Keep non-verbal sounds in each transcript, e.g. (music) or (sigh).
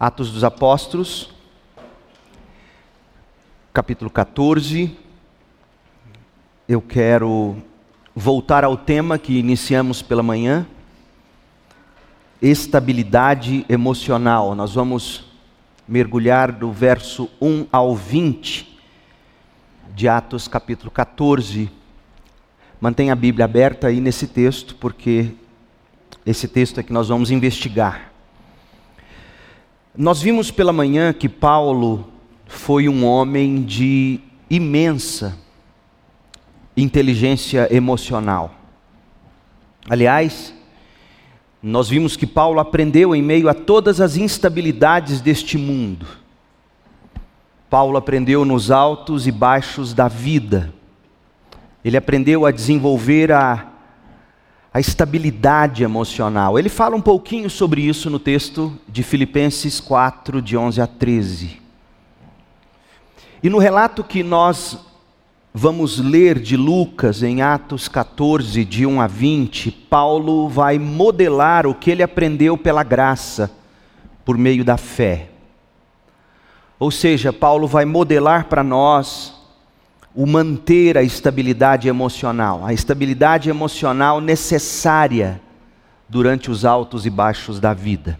Atos dos Apóstolos, capítulo 14. Eu quero voltar ao tema que iniciamos pela manhã, estabilidade emocional. Nós vamos mergulhar do verso 1 ao 20 de Atos, capítulo 14. Mantenha a Bíblia aberta aí nesse texto, porque esse texto é que nós vamos investigar. Nós vimos pela manhã que Paulo foi um homem de imensa inteligência emocional. Aliás, nós vimos que Paulo aprendeu em meio a todas as instabilidades deste mundo. Paulo aprendeu nos altos e baixos da vida. Ele aprendeu a desenvolver a, a estabilidade emocional. Ele fala um pouquinho sobre isso no texto de Filipenses 4, de 11 a 13. E no relato que nós vamos ler de Lucas em Atos 14, de 1 a 20, Paulo vai modelar o que ele aprendeu pela graça, por meio da fé. Ou seja, Paulo vai modelar para nós o manter a estabilidade emocional, a estabilidade emocional necessária durante os altos e baixos da vida.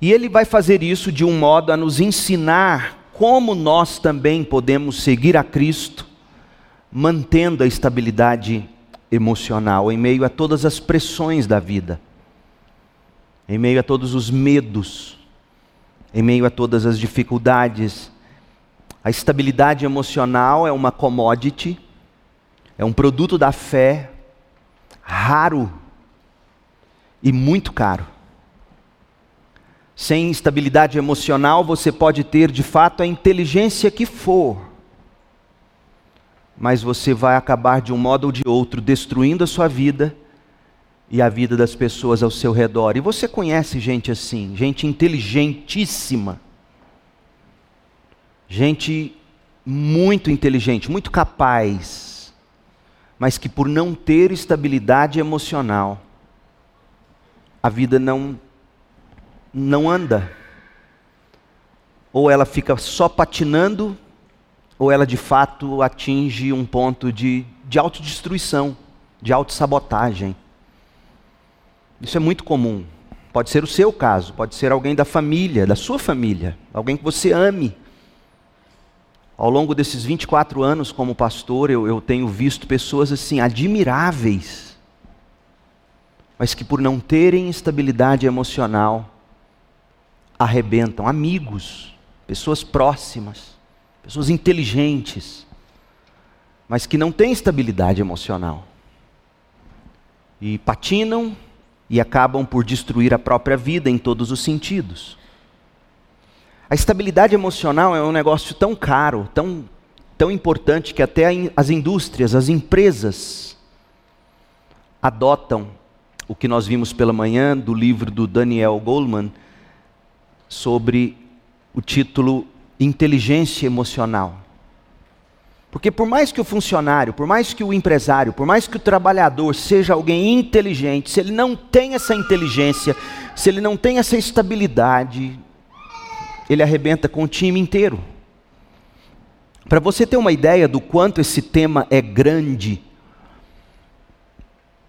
E ele vai fazer isso de um modo a nos ensinar como nós também podemos seguir a Cristo, mantendo a estabilidade emocional em meio a todas as pressões da vida, em meio a todos os medos, em meio a todas as dificuldades. A estabilidade emocional é uma commodity, é um produto da fé raro e muito caro. Sem estabilidade emocional, você pode ter de fato a inteligência que for, mas você vai acabar de um modo ou de outro destruindo a sua vida e a vida das pessoas ao seu redor. E você conhece gente assim, gente inteligentíssima, gente muito inteligente, muito capaz, mas que por não ter estabilidade emocional, a vida não não anda. Ou ela fica só patinando, ou ela de fato atinge um ponto de, de autodestruição, de autossabotagem. Isso é muito comum. Pode ser o seu caso, pode ser alguém da família, da sua família, alguém que você ame. Ao longo desses 24 anos como pastor, eu, eu tenho visto pessoas assim, admiráveis, mas que por não terem estabilidade emocional, arrebentam, amigos, pessoas próximas, pessoas inteligentes, mas que não têm estabilidade emocional. E patinam e acabam por destruir a própria vida em todos os sentidos. A estabilidade emocional é um negócio tão caro, tão, tão importante, que até as indústrias, as empresas, adotam o que nós vimos pela manhã do livro do Daniel Goleman, sobre o título Inteligência Emocional. Porque por mais que o funcionário, por mais que o empresário, por mais que o trabalhador seja alguém inteligente, se ele não tem essa inteligência, se ele não tem essa estabilidade, ele arrebenta com o time inteiro. Para você ter uma ideia do quanto esse tema é grande,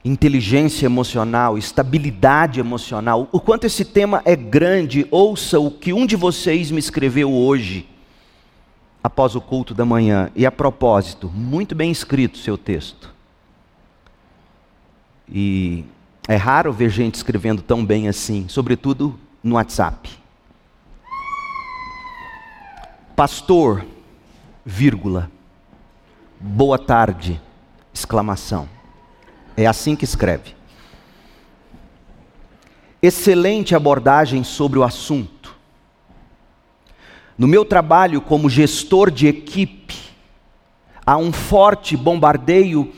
inteligência emocional, estabilidade emocional, o quanto esse tema é grande, ouça o que um de vocês me escreveu hoje, após o culto da manhã. E a propósito, muito bem escrito seu texto. E é raro ver gente escrevendo tão bem assim, sobretudo no WhatsApp. Pastor, vírgula, boa tarde, exclamação. É assim que escreve. Excelente abordagem sobre o assunto. No meu trabalho como gestor de equipe, há um forte bombardeio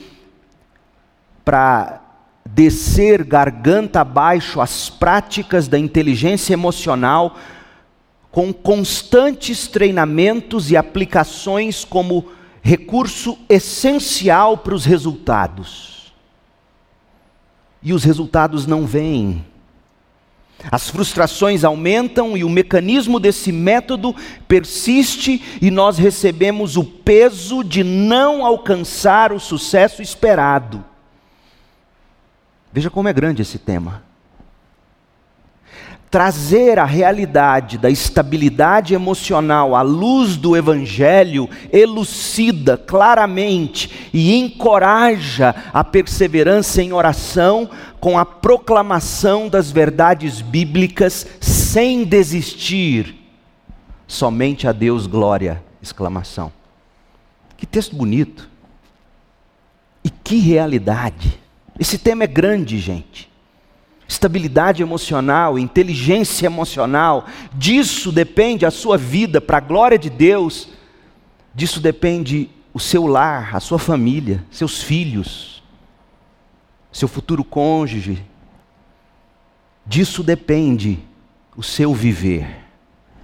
para descer garganta abaixo as práticas da inteligência emocional, com constantes treinamentos e aplicações como recurso essencial para os resultados e os resultados não vêm. As frustrações aumentam e o mecanismo desse método persiste e nós recebemos o peso de não alcançar o sucesso esperado. Veja como é grande esse tema trazer a realidade da estabilidade emocional à luz do Evangelho elucida claramente e encoraja a perseverança em oração com a proclamação das verdades bíblicas sem desistir. Somente a Deus glória! Exclamação. Que texto bonito. E que realidade. Esse tema é grande, gente estabilidade emocional, inteligência emocional, disso depende a sua vida para a glória de Deus, disso depende o seu lar, a sua família, seus filhos, seu futuro cônjuge, disso depende o seu viver.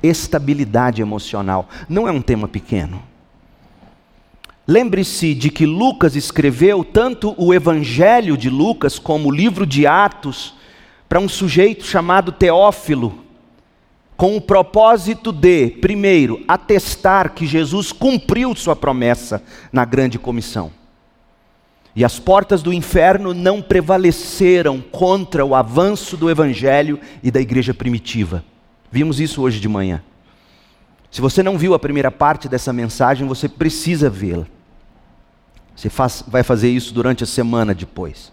Estabilidade emocional não é um tema pequeno. Lembre-se de que Lucas escreveu tanto o Evangelho de Lucas como o livro de Atos para um sujeito chamado Teófilo, com o propósito de, primeiro, atestar que Jesus cumpriu sua promessa na grande comissão. E as portas do inferno não prevaleceram contra o avanço do evangelho e da igreja primitiva. Vimos isso hoje de manhã. Se você não viu a primeira parte dessa mensagem, você precisa vê-la. Você faz, vai fazer isso durante a semana depois.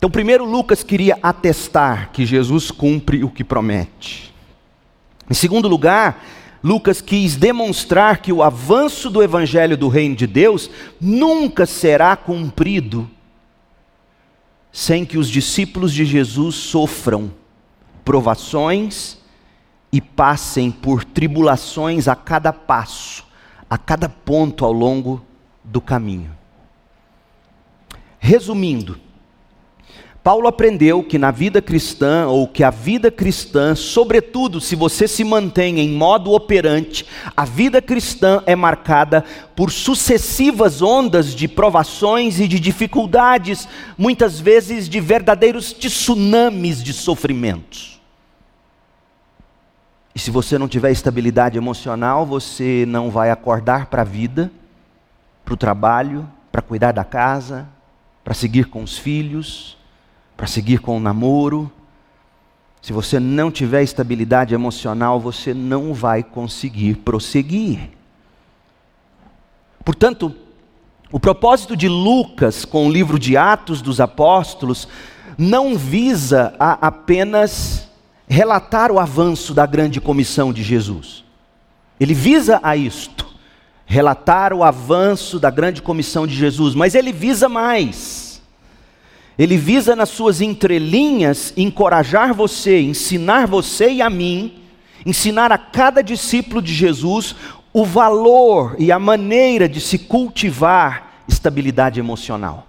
Então, primeiro, Lucas queria atestar que Jesus cumpre o que promete. Em segundo lugar, Lucas quis demonstrar que o avanço do evangelho do reino de Deus nunca será cumprido sem que os discípulos de Jesus sofram provações e passem por tribulações a cada passo, a cada ponto ao longo do caminho. Resumindo, Paulo aprendeu que na vida cristã, ou que a vida cristã, sobretudo se você se mantém em modo operante, a vida cristã é marcada por sucessivas ondas de provações e de dificuldades, muitas vezes de verdadeiros tsunamis de sofrimentos. E se você não tiver estabilidade emocional, você não vai acordar para a vida, para o trabalho, para cuidar da casa, para seguir com os filhos para seguir com o namoro. Se você não tiver estabilidade emocional, você não vai conseguir prosseguir. Portanto, o propósito de Lucas com o livro de Atos dos Apóstolos não visa a apenas relatar o avanço da grande comissão de Jesus. Ele visa a isto, relatar o avanço da grande comissão de Jesus, mas ele visa mais ele visa nas suas entrelinhas encorajar você, ensinar você e a mim, ensinar a cada discípulo de Jesus o valor e a maneira de se cultivar estabilidade emocional.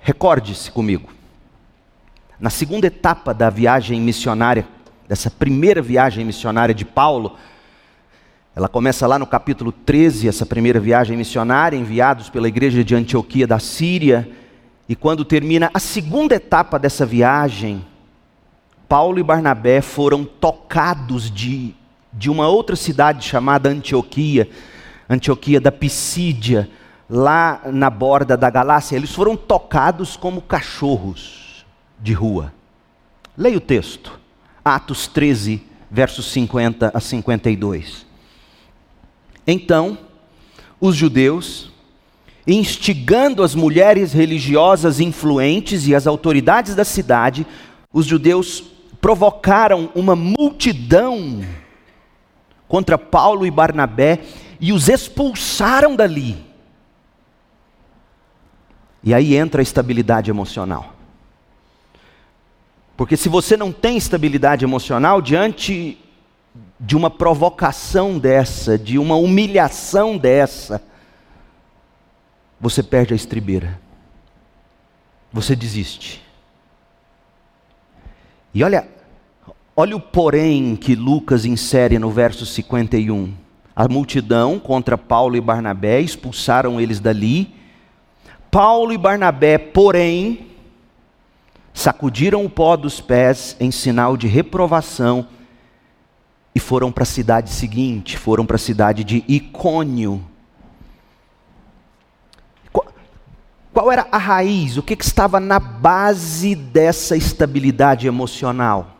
Recorde-se comigo. Na segunda etapa da viagem missionária, dessa primeira viagem missionária de Paulo, ela começa lá no capítulo 13, essa primeira viagem missionária, enviados pela igreja de Antioquia da Síria, e quando termina a segunda etapa dessa viagem, Paulo e Barnabé foram tocados de, de uma outra cidade chamada Antioquia, Antioquia da Pisídia, lá na borda da Galácia. Eles foram tocados como cachorros de rua. Leia o texto, Atos 13, versos 50 a 52. Então, os judeus instigando as mulheres religiosas influentes e as autoridades da cidade, os judeus provocaram uma multidão contra Paulo e Barnabé e os expulsaram dali. E aí entra a estabilidade emocional. Porque se você não tem estabilidade emocional diante de uma provocação dessa, de uma humilhação dessa, você perde a estribeira. Você desiste. E olha, olha o porém que Lucas insere no verso 51. A multidão contra Paulo e Barnabé expulsaram eles dali. Paulo e Barnabé, porém, sacudiram o pó dos pés em sinal de reprovação e foram para a cidade seguinte, foram para a cidade de Icônio. Qual, era a raiz, o que, que estava na base dessa estabilidade emocional?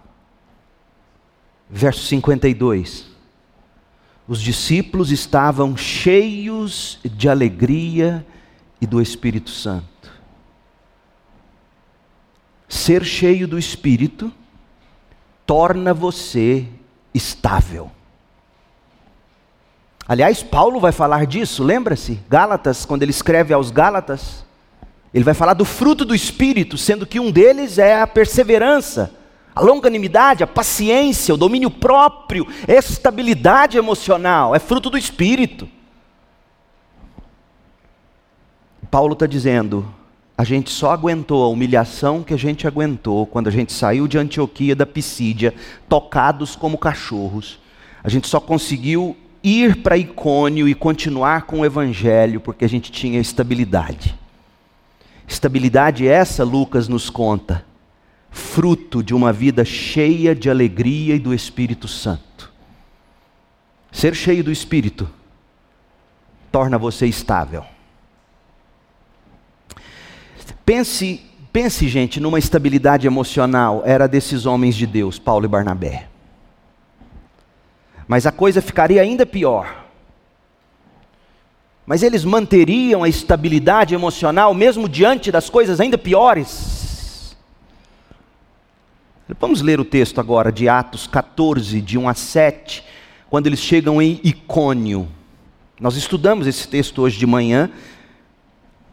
Verso 52. Os discípulos estavam cheios de alegria e do Espírito Santo. Ser cheio do Espírito torna você estável. Aliás, Paulo vai falar disso, lembra-se? Gálatas, quando ele escreve aos Gálatas, ele vai falar do fruto do Espírito, sendo que um deles é a perseverança, a longanimidade, a paciência, o domínio próprio, estabilidade emocional, é fruto do Espírito. Paulo está dizendo: a gente só aguentou a humilhação que a gente aguentou quando a gente saiu de Antioquia da Pisídia, tocados como cachorros. A gente só conseguiu ir para Icônio e continuar com o evangelho porque a gente tinha estabilidade. Estabilidade essa, Lucas nos conta, fruto de uma vida cheia de alegria e do Espírito Santo. Ser cheio do Espírito torna você estável. Pense, pense, gente, numa estabilidade emocional, era desses homens de Deus, Paulo e Barnabé. Mas a coisa ficaria ainda pior. Mas eles manteriam a estabilidade emocional mesmo diante das coisas ainda piores. Vamos ler o texto agora de Atos 14, de 1 a 7, quando eles chegam em Icônio. Nós estudamos esse texto hoje de manhã,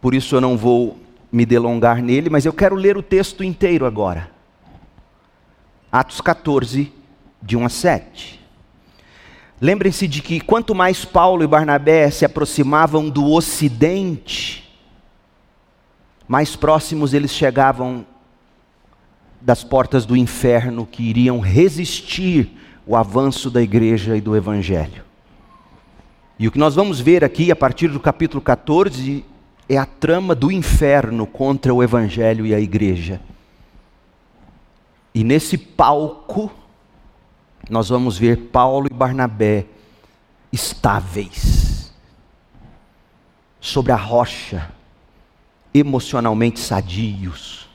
por isso eu não vou me delongar nele, mas eu quero ler o texto inteiro agora. Atos 14, de 1 a 7. Lembrem-se de que quanto mais Paulo e Barnabé se aproximavam do ocidente, mais próximos eles chegavam das portas do inferno que iriam resistir o avanço da igreja e do evangelho. E o que nós vamos ver aqui a partir do capítulo 14 é a trama do inferno contra o Evangelho e a igreja. E nesse palco, nós vamos ver Paulo e Barnabé estáveis, sobre a rocha, emocionalmente sadios.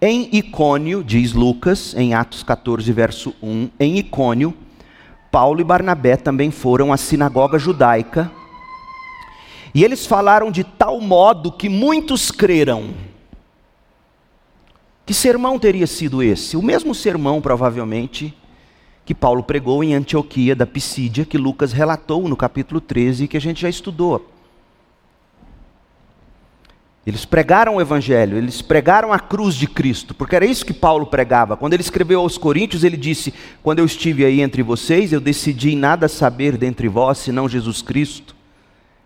Em Icônio, diz Lucas, em Atos 14, verso 1, em Icônio, Paulo e Barnabé também foram à sinagoga judaica e eles falaram de tal modo que muitos creram. Que sermão teria sido esse? O mesmo sermão, provavelmente, que Paulo pregou em Antioquia da Pisídia, que Lucas relatou no capítulo 13, que a gente já estudou. Eles pregaram o Evangelho, eles pregaram a cruz de Cristo, porque era isso que Paulo pregava. Quando ele escreveu aos Coríntios, ele disse: Quando eu estive aí entre vocês, eu decidi nada saber dentre vós senão Jesus Cristo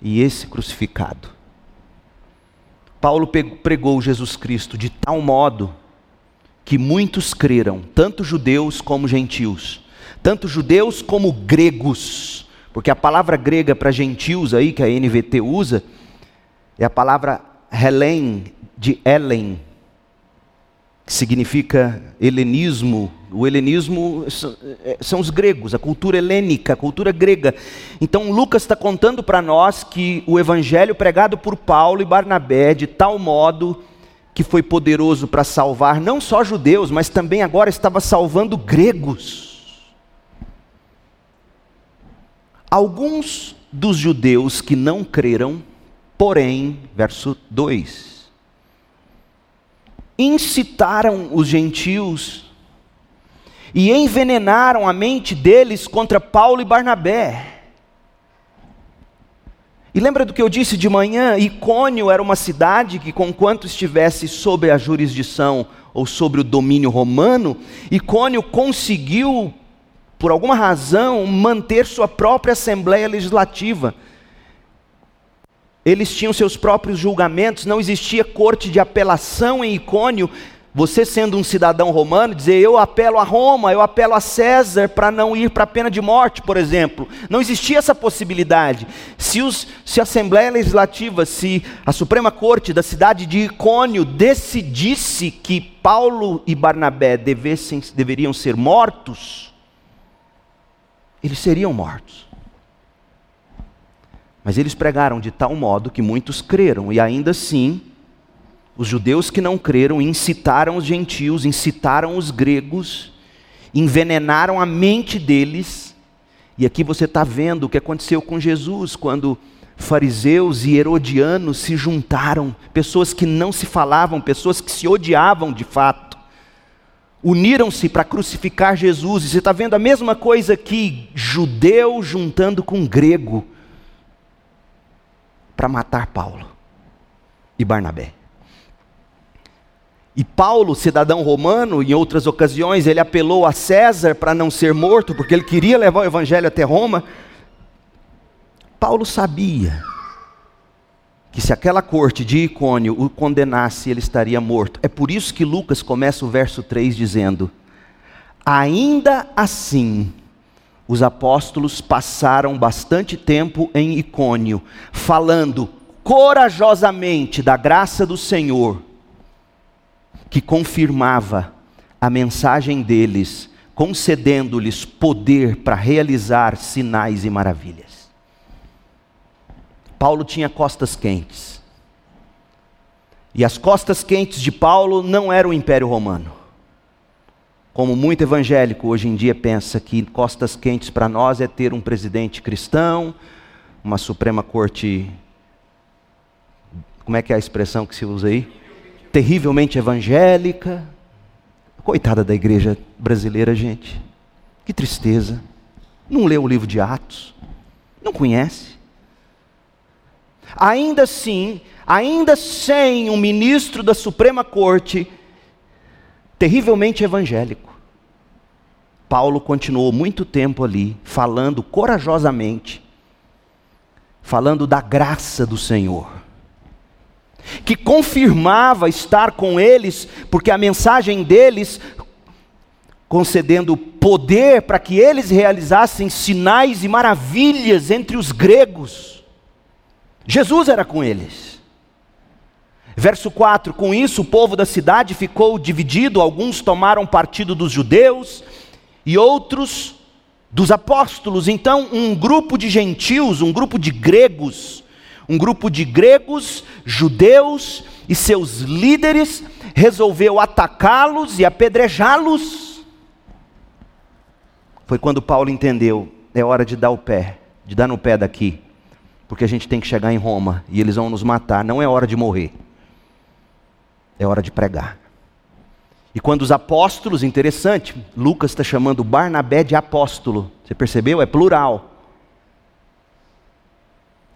e esse crucificado. Paulo pregou Jesus Cristo de tal modo que muitos creram, tanto judeus como gentios, tanto judeus como gregos, porque a palavra grega para gentios aí que a NVT usa é a palavra helen de Helen, que significa helenismo. O helenismo é, são os gregos, a cultura helênica, a cultura grega. Então Lucas está contando para nós que o evangelho pregado por Paulo e Barnabé, de tal modo que foi poderoso para salvar não só judeus, mas também agora estava salvando gregos. Alguns dos judeus que não creram, porém, verso 2, incitaram os gentios e envenenaram a mente deles contra Paulo e Barnabé. E lembra do que eu disse de manhã? Icônio era uma cidade que, conquanto estivesse sob a jurisdição ou sobre o domínio romano, Icônio conseguiu, por alguma razão, manter sua própria assembleia legislativa eles tinham seus próprios julgamentos, não existia corte de apelação em Icônio, você sendo um cidadão romano, dizer eu apelo a Roma, eu apelo a César para não ir para a pena de morte, por exemplo. Não existia essa possibilidade. Se, os, se a Assembleia Legislativa, se a Suprema Corte da cidade de Icônio decidisse que Paulo e Barnabé devessem, deveriam ser mortos, eles seriam mortos. Mas eles pregaram de tal modo que muitos creram, e ainda assim, os judeus que não creram incitaram os gentios, incitaram os gregos, envenenaram a mente deles. E aqui você está vendo o que aconteceu com Jesus, quando fariseus e herodianos se juntaram, pessoas que não se falavam, pessoas que se odiavam de fato, uniram-se para crucificar Jesus. E você está vendo a mesma coisa aqui, judeu juntando com grego para matar Paulo e Barnabé. E Paulo, cidadão romano, em outras ocasiões, ele apelou a César para não ser morto, porque ele queria levar o evangelho até Roma. Paulo sabia que se aquela corte de Icônio o condenasse, ele estaria morto. É por isso que Lucas começa o verso 3 dizendo: Ainda assim, os apóstolos passaram bastante tempo em Icônio, falando corajosamente da graça do Senhor, que confirmava a mensagem deles, concedendo-lhes poder para realizar sinais e maravilhas. Paulo tinha costas quentes. E as costas quentes de Paulo não era o Império Romano como muito evangélico hoje em dia pensa que costas quentes para nós é ter um presidente cristão, uma Suprema Corte. Como é que é a expressão que se usa aí? Terrivelmente evangélica. Coitada da igreja brasileira, gente. Que tristeza. Não leu o livro de Atos. Não conhece. Ainda assim, ainda sem um ministro da Suprema Corte terrivelmente evangélico. Paulo continuou muito tempo ali, falando corajosamente, falando da graça do Senhor, que confirmava estar com eles, porque a mensagem deles, concedendo poder para que eles realizassem sinais e maravilhas entre os gregos. Jesus era com eles. Verso 4: Com isso o povo da cidade ficou dividido, alguns tomaram partido dos judeus e outros dos apóstolos. Então, um grupo de gentios, um grupo de gregos, um grupo de gregos, judeus e seus líderes resolveu atacá-los e apedrejá-los. Foi quando Paulo entendeu: é hora de dar o pé, de dar no pé daqui, porque a gente tem que chegar em Roma e eles vão nos matar, não é hora de morrer é hora de pregar. E quando os apóstolos, interessante, Lucas está chamando Barnabé de apóstolo. Você percebeu? É plural.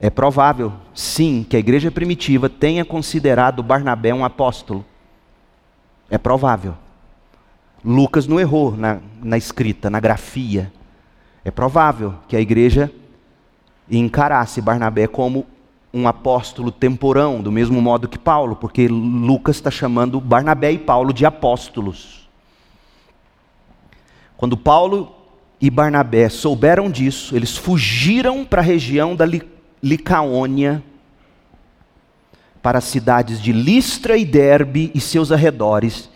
É provável, sim, que a igreja primitiva tenha considerado Barnabé um apóstolo. É provável. Lucas não errou na, na escrita, na grafia. É provável que a igreja encarasse Barnabé como um apóstolo temporão, do mesmo modo que Paulo, porque Lucas está chamando Barnabé e Paulo de apóstolos. Quando Paulo e Barnabé souberam disso, eles fugiram para a região da Licaônia, para as cidades de Listra e Derbe e seus arredores,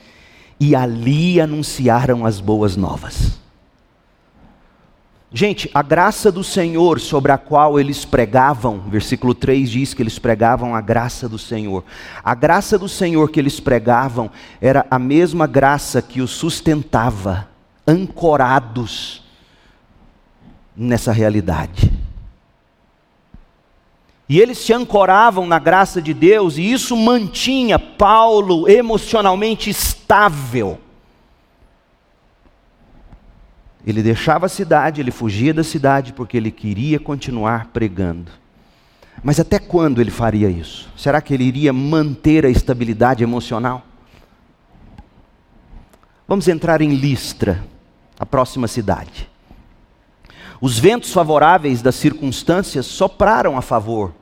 e ali anunciaram as boas novas. Gente, a graça do Senhor sobre a qual eles pregavam, versículo 3 diz que eles pregavam a graça do Senhor. A graça do Senhor que eles pregavam era a mesma graça que os sustentava, ancorados nessa realidade. E eles se ancoravam na graça de Deus, e isso mantinha Paulo emocionalmente estável ele deixava a cidade, ele fugia da cidade porque ele queria continuar pregando. Mas até quando ele faria isso? Será que ele iria manter a estabilidade emocional? Vamos entrar em Listra, a próxima cidade. Os ventos favoráveis das circunstâncias sopraram a favor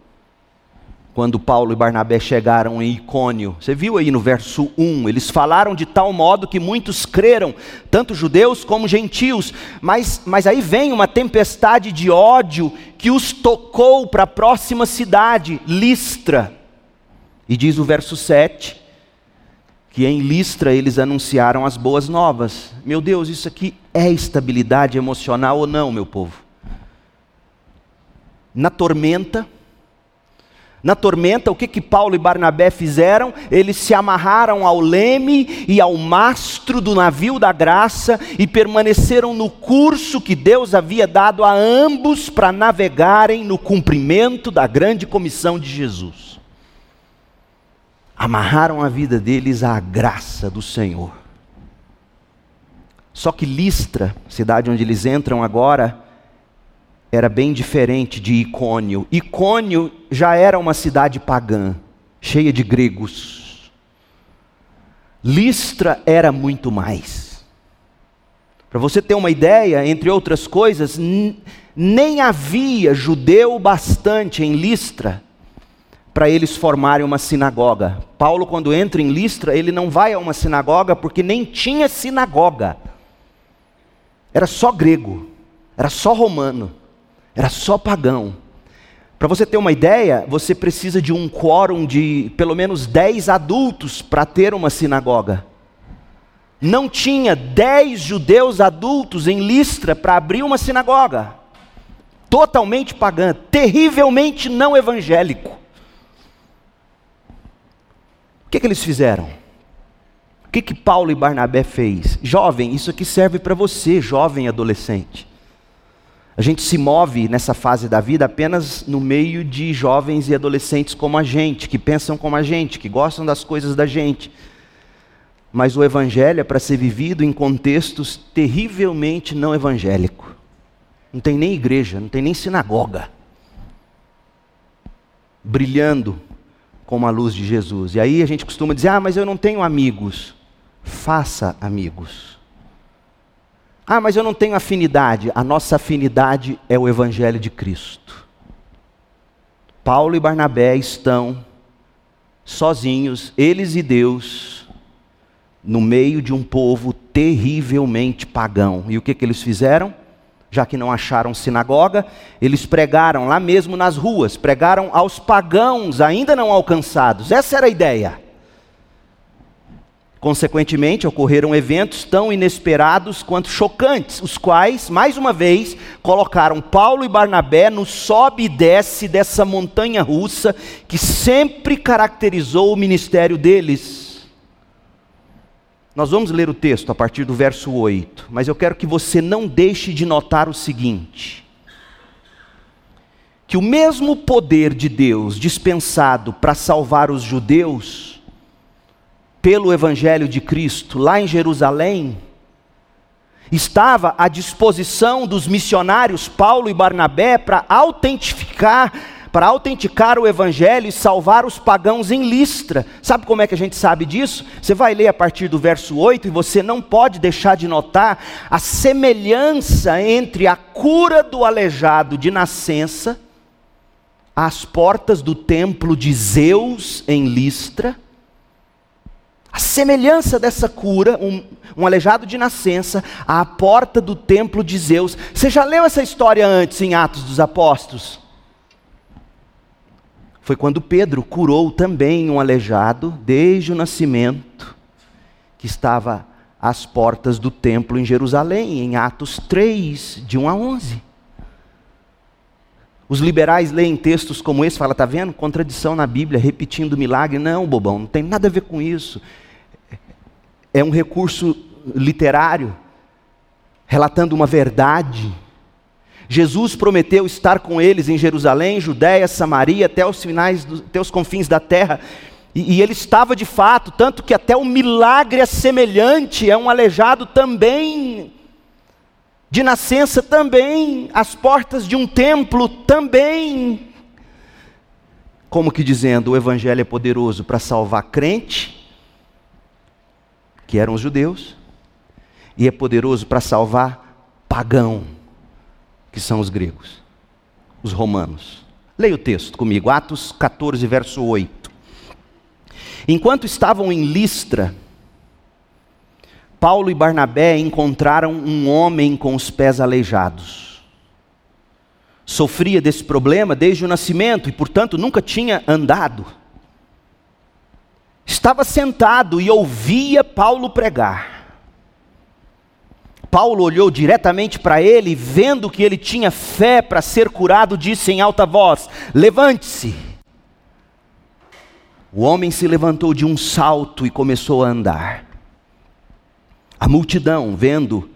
quando Paulo e Barnabé chegaram em Icônio. Você viu aí no verso 1, eles falaram de tal modo que muitos creram, tanto judeus como gentios, mas, mas aí vem uma tempestade de ódio que os tocou para a próxima cidade, Listra. E diz o verso 7, que em Listra eles anunciaram as boas novas. Meu Deus, isso aqui é estabilidade emocional ou não, meu povo? Na tormenta, na tormenta, o que que Paulo e Barnabé fizeram? Eles se amarraram ao leme e ao mastro do navio da graça e permaneceram no curso que Deus havia dado a ambos para navegarem no cumprimento da grande comissão de Jesus. Amarraram a vida deles à graça do Senhor. Só que Listra, cidade onde eles entram agora, era bem diferente de Icônio. Icônio já era uma cidade pagã, cheia de gregos. Listra era muito mais. Para você ter uma ideia, entre outras coisas, nem havia judeu bastante em Listra para eles formarem uma sinagoga. Paulo, quando entra em Listra, ele não vai a uma sinagoga porque nem tinha sinagoga. Era só grego, era só romano. Era só pagão. Para você ter uma ideia, você precisa de um quórum de pelo menos 10 adultos para ter uma sinagoga. Não tinha 10 judeus adultos em Listra para abrir uma sinagoga. Totalmente pagã, terrivelmente não evangélico. O que, que eles fizeram? O que, que Paulo e Barnabé fez? Jovem, isso aqui serve para você, jovem adolescente. A gente se move nessa fase da vida apenas no meio de jovens e adolescentes como a gente, que pensam como a gente, que gostam das coisas da gente. Mas o evangelho é para ser vivido em contextos terrivelmente não evangélicos. Não tem nem igreja, não tem nem sinagoga. Brilhando como a luz de Jesus. E aí a gente costuma dizer: "Ah, mas eu não tenho amigos". Faça amigos. Ah, mas eu não tenho afinidade. A nossa afinidade é o Evangelho de Cristo. Paulo e Barnabé estão sozinhos, eles e Deus, no meio de um povo terrivelmente pagão. E o que, que eles fizeram? Já que não acharam sinagoga, eles pregaram lá mesmo nas ruas, pregaram aos pagãos ainda não alcançados. Essa era a ideia. Consequentemente, ocorreram eventos tão inesperados quanto chocantes, os quais, mais uma vez, colocaram Paulo e Barnabé no sobe e desce dessa montanha russa que sempre caracterizou o ministério deles. Nós vamos ler o texto a partir do verso 8, mas eu quero que você não deixe de notar o seguinte: que o mesmo poder de Deus dispensado para salvar os judeus, pelo Evangelho de Cristo lá em Jerusalém, estava à disposição dos missionários Paulo e Barnabé para autentificar, para autenticar o Evangelho e salvar os pagãos em Listra. Sabe como é que a gente sabe disso? Você vai ler a partir do verso 8 e você não pode deixar de notar a semelhança entre a cura do aleijado de nascença às portas do templo de Zeus em Listra a semelhança dessa cura, um, um, aleijado de nascença, à porta do templo de Zeus. Você já leu essa história antes em Atos dos Apóstolos? Foi quando Pedro curou também um aleijado, desde o nascimento, que estava às portas do templo em Jerusalém, em Atos 3, de 1 a 11. Os liberais leem textos como esse, fala, tá vendo? Contradição na Bíblia, repetindo milagre. Não, bobão, não tem nada a ver com isso é um recurso literário, relatando uma verdade. Jesus prometeu estar com eles em Jerusalém, Judéia, Samaria, até os finais, até os confins da terra. E, e ele estava de fato, tanto que até um milagre é semelhante, é um aleijado também, de nascença também, às portas de um templo também. Como que dizendo, o Evangelho é poderoso para salvar crente que eram os judeus, e é poderoso para salvar pagão, que são os gregos, os romanos, Leia o texto comigo, Atos 14, verso 8. Enquanto estavam em Listra, Paulo e Barnabé encontraram um homem com os pés aleijados. Sofria desse problema desde o nascimento e, portanto, nunca tinha andado. Estava sentado e ouvia Paulo pregar. Paulo olhou diretamente para ele, vendo que ele tinha fé para ser curado, disse em alta voz: Levante-se. O homem se levantou de um salto e começou a andar. A multidão, vendo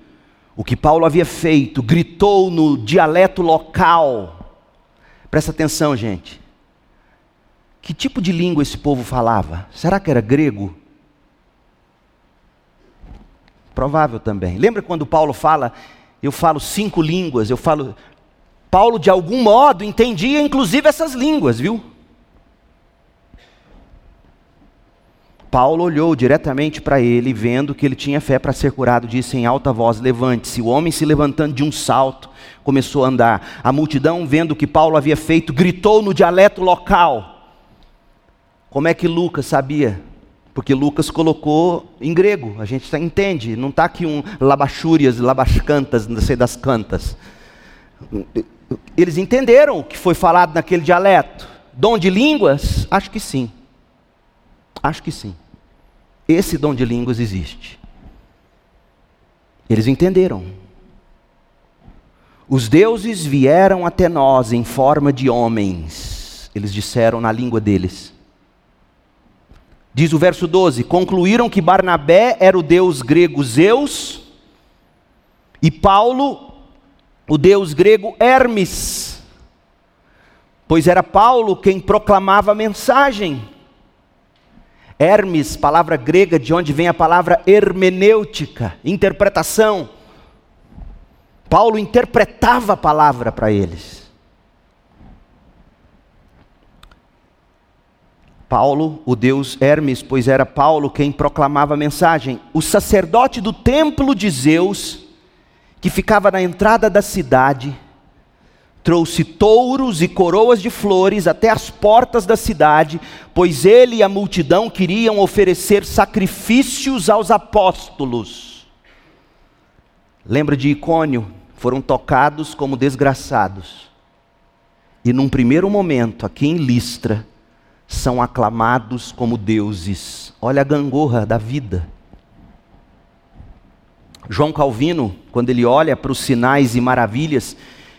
o que Paulo havia feito, gritou no dialeto local. Presta atenção, gente. Que tipo de língua esse povo falava? Será que era grego? Provável também. Lembra quando Paulo fala, eu falo cinco línguas, eu falo. Paulo, de algum modo, entendia inclusive essas línguas, viu? Paulo olhou diretamente para ele, vendo que ele tinha fé para ser curado, disse em alta voz: Levante-se. O homem, se levantando de um salto, começou a andar. A multidão, vendo o que Paulo havia feito, gritou no dialeto local. Como é que Lucas sabia? Porque Lucas colocou em grego, a gente entende, não está aqui um labachúrias, labascantas, não sei das cantas. Eles entenderam o que foi falado naquele dialeto. Dom de línguas? Acho que sim. Acho que sim. Esse dom de línguas existe. Eles entenderam. Os deuses vieram até nós em forma de homens, eles disseram na língua deles. Diz o verso 12: concluíram que Barnabé era o deus grego Zeus e Paulo o deus grego Hermes, pois era Paulo quem proclamava a mensagem. Hermes, palavra grega de onde vem a palavra hermenêutica, interpretação. Paulo interpretava a palavra para eles. Paulo, o deus Hermes, pois era Paulo quem proclamava a mensagem. O sacerdote do templo de Zeus, que ficava na entrada da cidade, trouxe touros e coroas de flores até as portas da cidade, pois ele e a multidão queriam oferecer sacrifícios aos apóstolos. Lembra de Icônio? Foram tocados como desgraçados. E num primeiro momento, aqui em Listra, são aclamados como deuses. Olha a gangorra da vida. João Calvino, quando ele olha para os sinais e maravilhas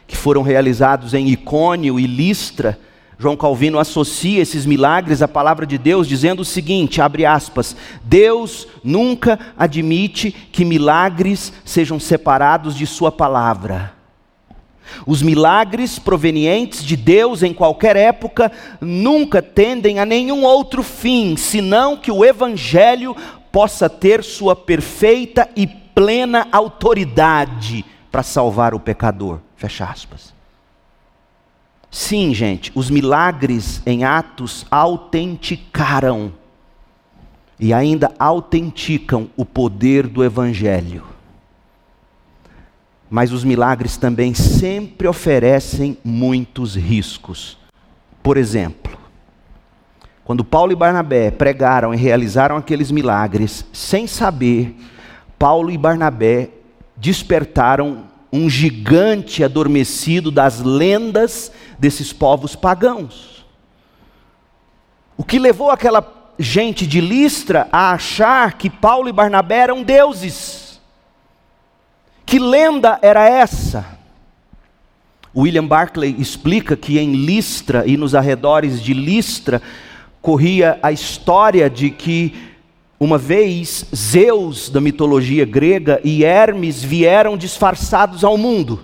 que foram realizados em Icônio e Listra, João Calvino associa esses milagres à palavra de Deus, dizendo o seguinte: abre aspas, Deus nunca admite que milagres sejam separados de Sua palavra. Os milagres provenientes de Deus em qualquer época nunca tendem a nenhum outro fim, senão que o Evangelho possa ter sua perfeita e plena autoridade para salvar o pecador. Fecha aspas. Sim, gente, os milagres em Atos autenticaram e ainda autenticam o poder do Evangelho. Mas os milagres também sempre oferecem muitos riscos. Por exemplo, quando Paulo e Barnabé pregaram e realizaram aqueles milagres, sem saber, Paulo e Barnabé despertaram um gigante adormecido das lendas desses povos pagãos. O que levou aquela gente de Listra a achar que Paulo e Barnabé eram deuses. Que lenda era essa? William Barclay explica que em Listra e nos arredores de Listra corria a história de que uma vez, Zeus da mitologia grega e Hermes vieram disfarçados ao mundo.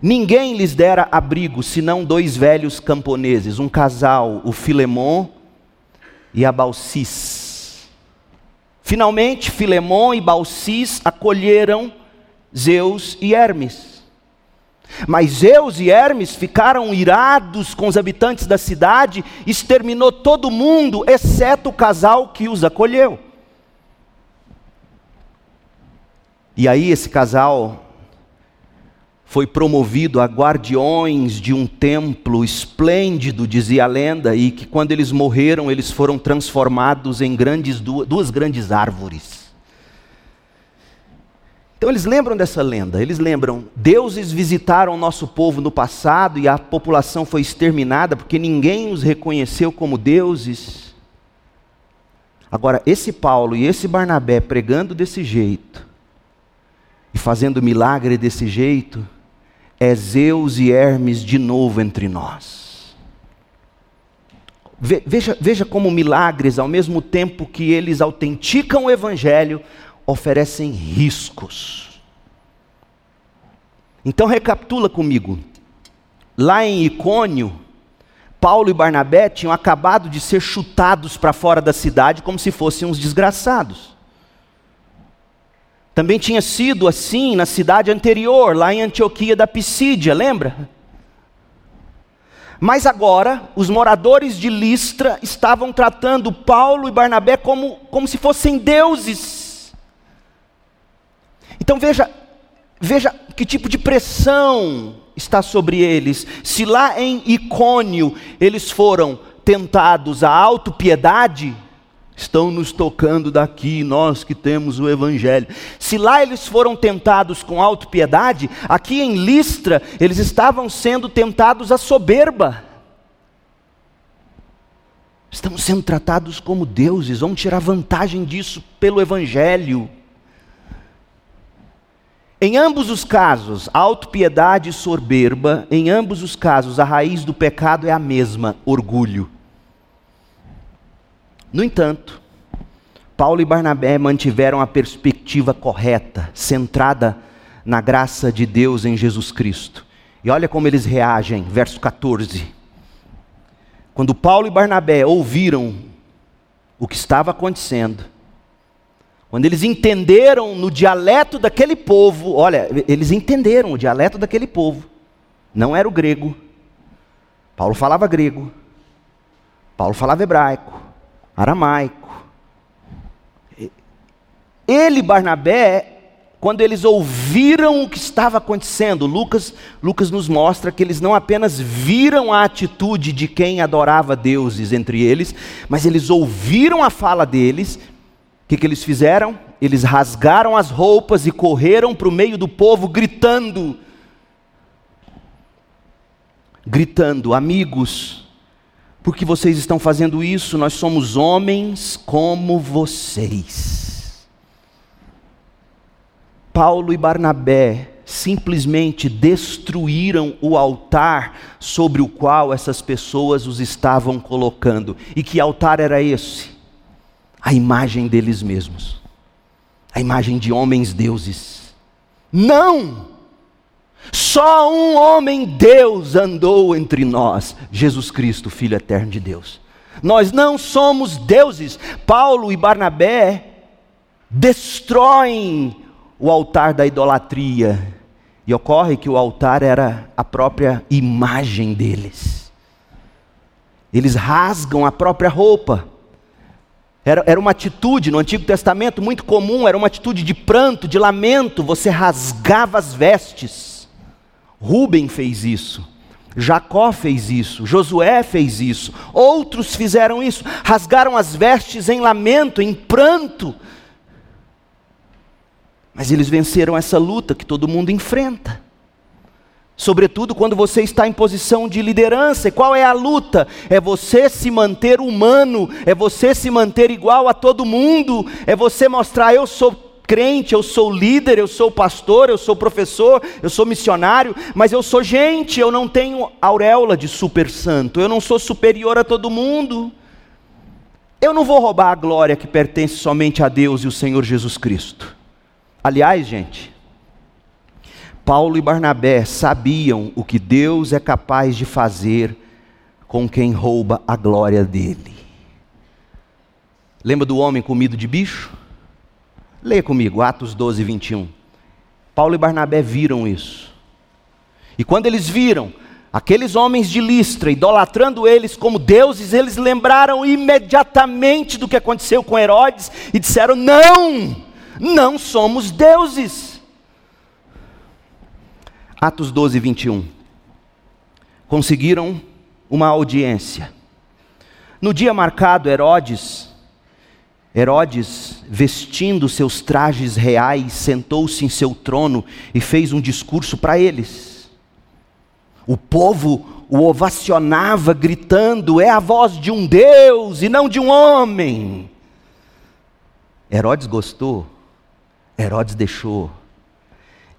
Ninguém lhes dera abrigo, senão dois velhos camponeses, um casal, o Filemon e a Balsis. Finalmente, Filemon e Balsis acolheram Zeus e Hermes. Mas Zeus e Hermes ficaram irados com os habitantes da cidade, exterminou todo mundo, exceto o casal que os acolheu. E aí esse casal foi promovido a guardiões de um templo esplêndido, dizia a lenda, e que quando eles morreram, eles foram transformados em grandes, duas grandes árvores. Então eles lembram dessa lenda, eles lembram, deuses visitaram o nosso povo no passado e a população foi exterminada porque ninguém os reconheceu como deuses. Agora, esse Paulo e esse Barnabé pregando desse jeito e fazendo milagre desse jeito, é Zeus e Hermes de novo entre nós. Veja, veja como milagres, ao mesmo tempo que eles autenticam o Evangelho, oferecem riscos. Então recapitula comigo. Lá em Icônio, Paulo e Barnabé tinham acabado de ser chutados para fora da cidade como se fossem uns desgraçados. Também tinha sido assim na cidade anterior, lá em Antioquia da Pisídia, lembra? Mas agora, os moradores de Listra estavam tratando Paulo e Barnabé como, como se fossem deuses. Então veja, veja que tipo de pressão está sobre eles. Se lá em Icônio eles foram tentados à autopiedade, estão nos tocando daqui, nós que temos o Evangelho. Se lá eles foram tentados com autopiedade, aqui em Listra eles estavam sendo tentados à soberba. Estamos sendo tratados como deuses, vamos tirar vantagem disso pelo Evangelho. Em ambos os casos, autopiedade e soberba, em ambos os casos, a raiz do pecado é a mesma: orgulho. No entanto, Paulo e Barnabé mantiveram a perspectiva correta, centrada na graça de Deus em Jesus Cristo. E olha como eles reagem, verso 14. Quando Paulo e Barnabé ouviram o que estava acontecendo, quando eles entenderam no dialeto daquele povo, olha, eles entenderam o dialeto daquele povo, não era o grego. Paulo falava grego, Paulo falava hebraico aramaico. Ele e Barnabé, quando eles ouviram o que estava acontecendo, Lucas, Lucas nos mostra que eles não apenas viram a atitude de quem adorava deuses entre eles, mas eles ouviram a fala deles. O que, que eles fizeram? Eles rasgaram as roupas e correram para o meio do povo gritando. Gritando, amigos, por que vocês estão fazendo isso? Nós somos homens como vocês. Paulo e Barnabé simplesmente destruíram o altar sobre o qual essas pessoas os estavam colocando. E que altar era esse? A imagem deles mesmos. A imagem de homens deuses. Não! Só um homem Deus andou entre nós, Jesus Cristo, Filho eterno de Deus. Nós não somos deuses. Paulo e Barnabé destroem o altar da idolatria. E ocorre que o altar era a própria imagem deles. Eles rasgam a própria roupa. Era, era uma atitude no Antigo Testamento muito comum, era uma atitude de pranto, de lamento. Você rasgava as vestes. Rubem fez isso. Jacó fez isso, Josué fez isso, outros fizeram isso, rasgaram as vestes em lamento, em pranto. Mas eles venceram essa luta que todo mundo enfrenta. Sobretudo quando você está em posição de liderança. E qual é a luta? É você se manter humano, é você se manter igual a todo mundo, é você mostrar eu sou crente, eu sou líder, eu sou pastor, eu sou professor, eu sou missionário, mas eu sou gente, eu não tenho auréola de super santo, eu não sou superior a todo mundo. Eu não vou roubar a glória que pertence somente a Deus e o Senhor Jesus Cristo. Aliás, gente, Paulo e Barnabé sabiam o que Deus é capaz de fazer com quem rouba a glória dele. Lembra do homem comido de bicho? Leia comigo, Atos 12, 21. Paulo e Barnabé viram isso. E quando eles viram aqueles homens de Listra idolatrando eles como deuses, eles lembraram imediatamente do que aconteceu com Herodes e disseram: Não, não somos deuses. Atos 12, 21. Conseguiram uma audiência. No dia marcado, Herodes, Herodes, vestindo seus trajes reais, sentou-se em seu trono e fez um discurso para eles. O povo o ovacionava, gritando: É a voz de um Deus e não de um homem. Herodes gostou, Herodes deixou.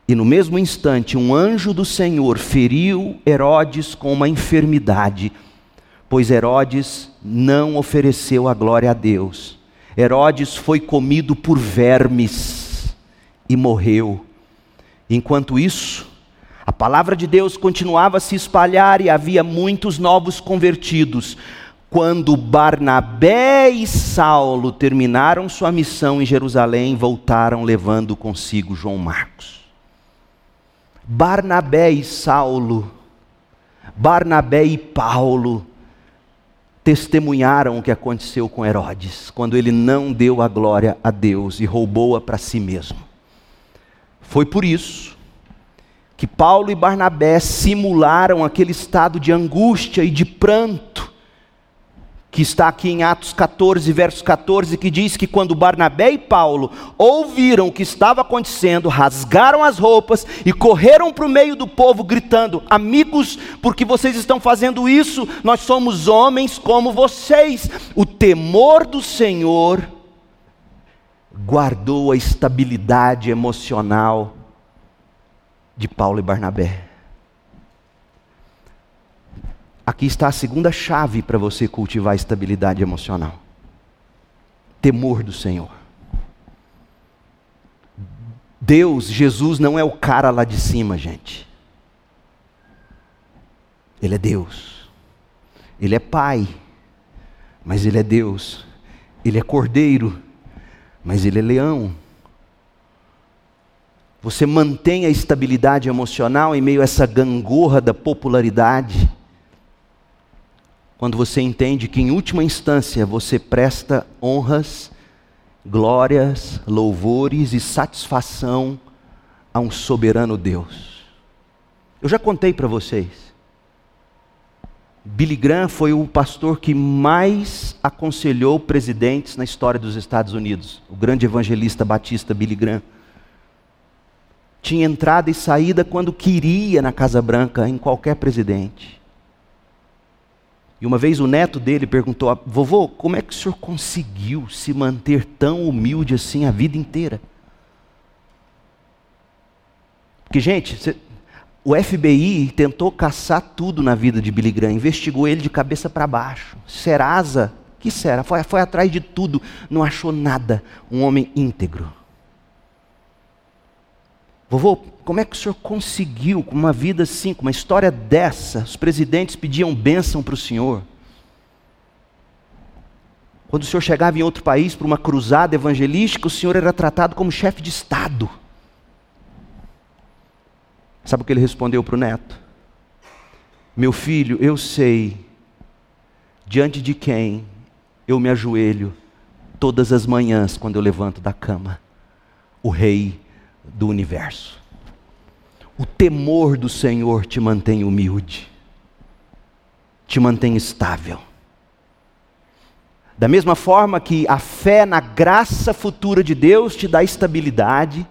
E no mesmo instante, um anjo do Senhor feriu Herodes com uma enfermidade, pois Herodes não ofereceu a glória a Deus. Herodes foi comido por vermes e morreu. Enquanto isso, a palavra de Deus continuava a se espalhar e havia muitos novos convertidos. Quando Barnabé e Saulo terminaram sua missão em Jerusalém, voltaram levando consigo João Marcos. Barnabé e Saulo, Barnabé e Paulo testemunharam o que aconteceu com Herodes, quando ele não deu a glória a Deus e roubou-a para si mesmo. Foi por isso que Paulo e Barnabé simularam aquele estado de angústia e de pranto que está aqui em Atos 14, verso 14, que diz que quando Barnabé e Paulo ouviram o que estava acontecendo, rasgaram as roupas e correram para o meio do povo, gritando: Amigos, porque vocês estão fazendo isso? Nós somos homens como vocês. O temor do Senhor guardou a estabilidade emocional de Paulo e Barnabé. Aqui está a segunda chave para você cultivar a estabilidade emocional: temor do Senhor. Deus, Jesus, não é o cara lá de cima, gente. Ele é Deus. Ele é Pai, mas Ele é Deus. Ele é Cordeiro, mas Ele é Leão. Você mantém a estabilidade emocional em meio a essa gangorra da popularidade quando você entende que, em última instância, você presta honras, glórias, louvores e satisfação a um soberano Deus. Eu já contei para vocês. Billy Graham foi o pastor que mais aconselhou presidentes na história dos Estados Unidos, o grande evangelista batista Billy Graham. Tinha entrada e saída quando queria na Casa Branca, em qualquer presidente. E uma vez o neto dele perguntou: Vovô, como é que o senhor conseguiu se manter tão humilde assim a vida inteira? Porque, gente, o FBI tentou caçar tudo na vida de Billy Graham, investigou ele de cabeça para baixo. Serasa, que será? Foi, foi atrás de tudo, não achou nada. Um homem íntegro. Vovô, como é que o senhor conseguiu, com uma vida assim, com uma história dessa, os presidentes pediam bênção para o senhor? Quando o senhor chegava em outro país para uma cruzada evangelística, o senhor era tratado como chefe de Estado. Sabe o que ele respondeu para o neto? Meu filho, eu sei diante de quem eu me ajoelho todas as manhãs quando eu levanto da cama. O Rei do universo. O temor do Senhor te mantém humilde, te mantém estável. Da mesma forma que a fé na graça futura de Deus te dá estabilidade,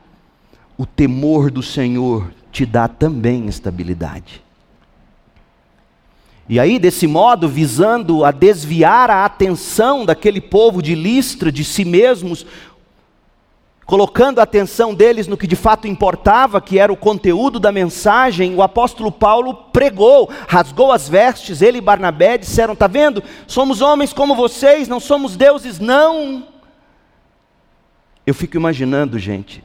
o temor do Senhor te dá também estabilidade. E aí, desse modo, visando a desviar a atenção daquele povo de Listra de si mesmos, colocando a atenção deles no que de fato importava, que era o conteúdo da mensagem, o apóstolo Paulo pregou, rasgou as vestes, ele e Barnabé disseram: "Tá vendo? Somos homens como vocês, não somos deuses não". Eu fico imaginando, gente,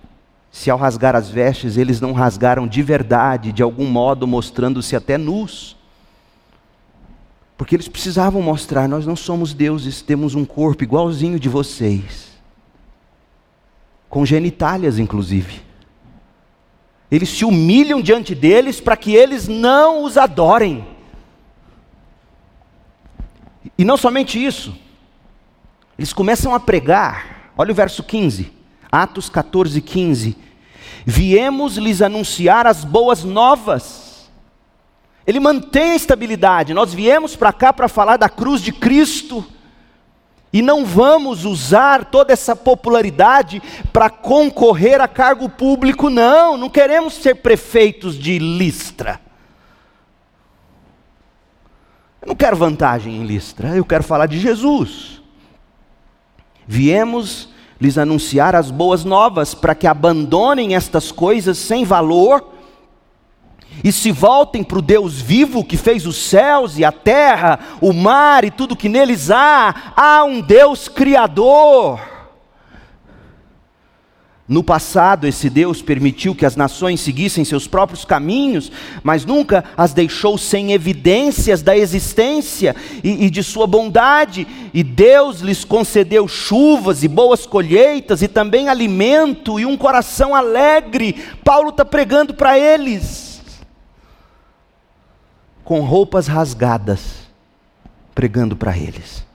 se ao rasgar as vestes eles não rasgaram de verdade, de algum modo mostrando-se até nus. Porque eles precisavam mostrar, nós não somos deuses, temos um corpo igualzinho de vocês com genitálias, inclusive. Eles se humilham diante deles para que eles não os adorem. E não somente isso, eles começam a pregar, olha o verso 15, Atos 14, 15. Viemos lhes anunciar as boas novas. Ele mantém a estabilidade. Nós viemos para cá para falar da cruz de Cristo. E não vamos usar toda essa popularidade para concorrer a cargo público, não. Não queremos ser prefeitos de Listra. Eu não quero vantagem em Listra, eu quero falar de Jesus. Viemos lhes anunciar as boas novas para que abandonem estas coisas sem valor e se voltem para o Deus vivo que fez os céus e a terra, o mar e tudo que neles há. Há um Deus criador. No passado, esse Deus permitiu que as nações seguissem seus próprios caminhos, mas nunca as deixou sem evidências da existência e, e, de sua bondade, e Deus lhes concedeu chuvas e boas colheitas, e também alimento e um coração alegre. Paulo está pregando para eles, com roupas rasgadas, pregando para eles,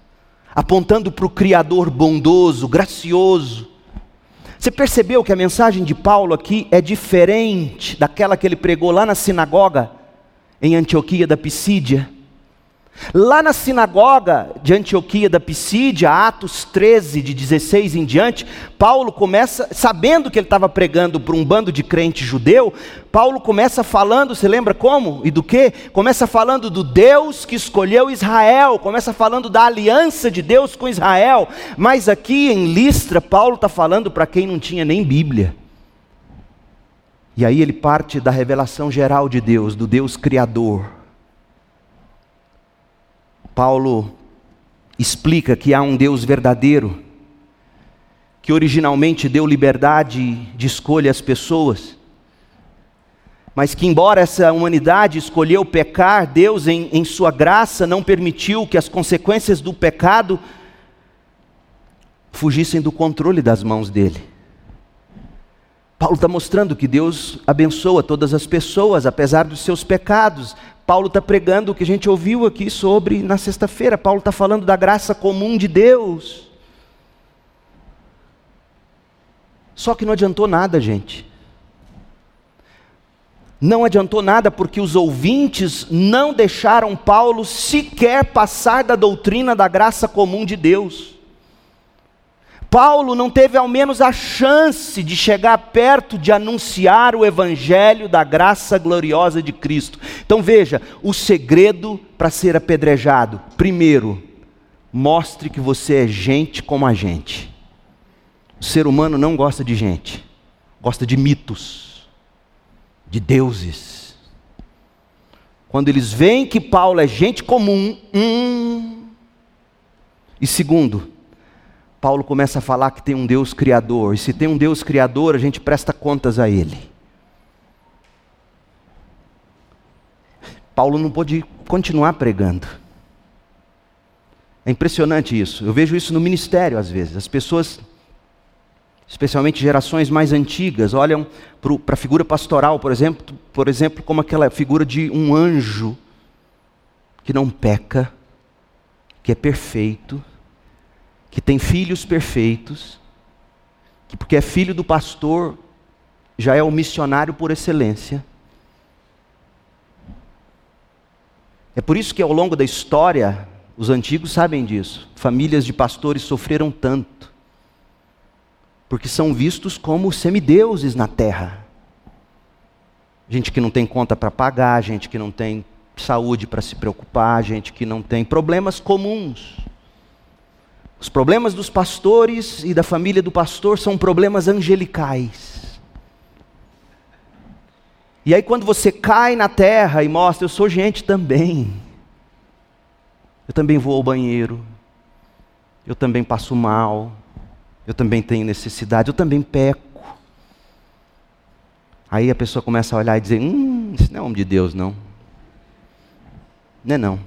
apontando para o Criador bondoso, gracioso, você percebeu que a mensagem de Paulo aqui é diferente daquela que ele pregou lá na sinagoga em Antioquia da Pisídia? Lá na sinagoga de Antioquia da Pisídia, Atos 13, de 16 em diante, Paulo começa, sabendo que ele estava pregando para um bando de crente judeu, Paulo começa falando, você lembra como e do que? Começa falando do Deus que escolheu Israel, começa falando da aliança de Deus com Israel, mas aqui em Listra, Paulo está falando para quem não tinha nem Bíblia. E aí ele parte da revelação geral de Deus, do Deus Criador Paulo explica que há um Deus verdadeiro, que originalmente deu liberdade de escolha às pessoas, mas que, embora essa humanidade escolheu pecar, Deus, em, em Sua graça, não permitiu que as consequências do pecado fugissem do controle das mãos dele. Paulo está mostrando que Deus abençoa todas as pessoas, apesar dos seus pecados, Paulo está pregando o que a gente ouviu aqui sobre na sexta-feira. Paulo está falando da graça comum de Deus. Só que não adiantou nada, gente. Não adiantou nada porque os ouvintes não deixaram Paulo sequer passar da doutrina da graça comum de Deus. Paulo não teve ao menos a chance de chegar perto de anunciar o evangelho da graça gloriosa de Cristo. Então veja, o segredo para ser apedrejado: primeiro, mostre que você é gente como a gente. O ser humano não gosta de gente, gosta de mitos, de deuses. Quando eles veem que Paulo é gente comum, hum. E segundo, Paulo começa a falar que tem um Deus criador, e se tem um Deus criador, a gente presta contas a Ele. Paulo não pôde continuar pregando. É impressionante isso. Eu vejo isso no ministério às vezes. As pessoas, especialmente gerações mais antigas, olham para a figura pastoral, por exemplo, por exemplo, como aquela figura de um anjo que não peca, que é perfeito, que tem filhos perfeitos, que porque é filho do pastor, já é o missionário por excelência. É por isso que ao longo da história, os antigos sabem disso, famílias de pastores sofreram tanto, porque são vistos como semideuses na terra. Gente que não tem conta para pagar, gente que não tem saúde para se preocupar, gente que não tem problemas comuns. Os problemas dos pastores e da família do pastor são problemas angelicais. E aí, quando você cai na terra e mostra, eu sou gente também. Eu também vou ao banheiro. Eu também passo mal. Eu também tenho necessidade. Eu também peco. Aí a pessoa começa a olhar e dizer: Hum, isso não é homem de Deus, não. Não é não.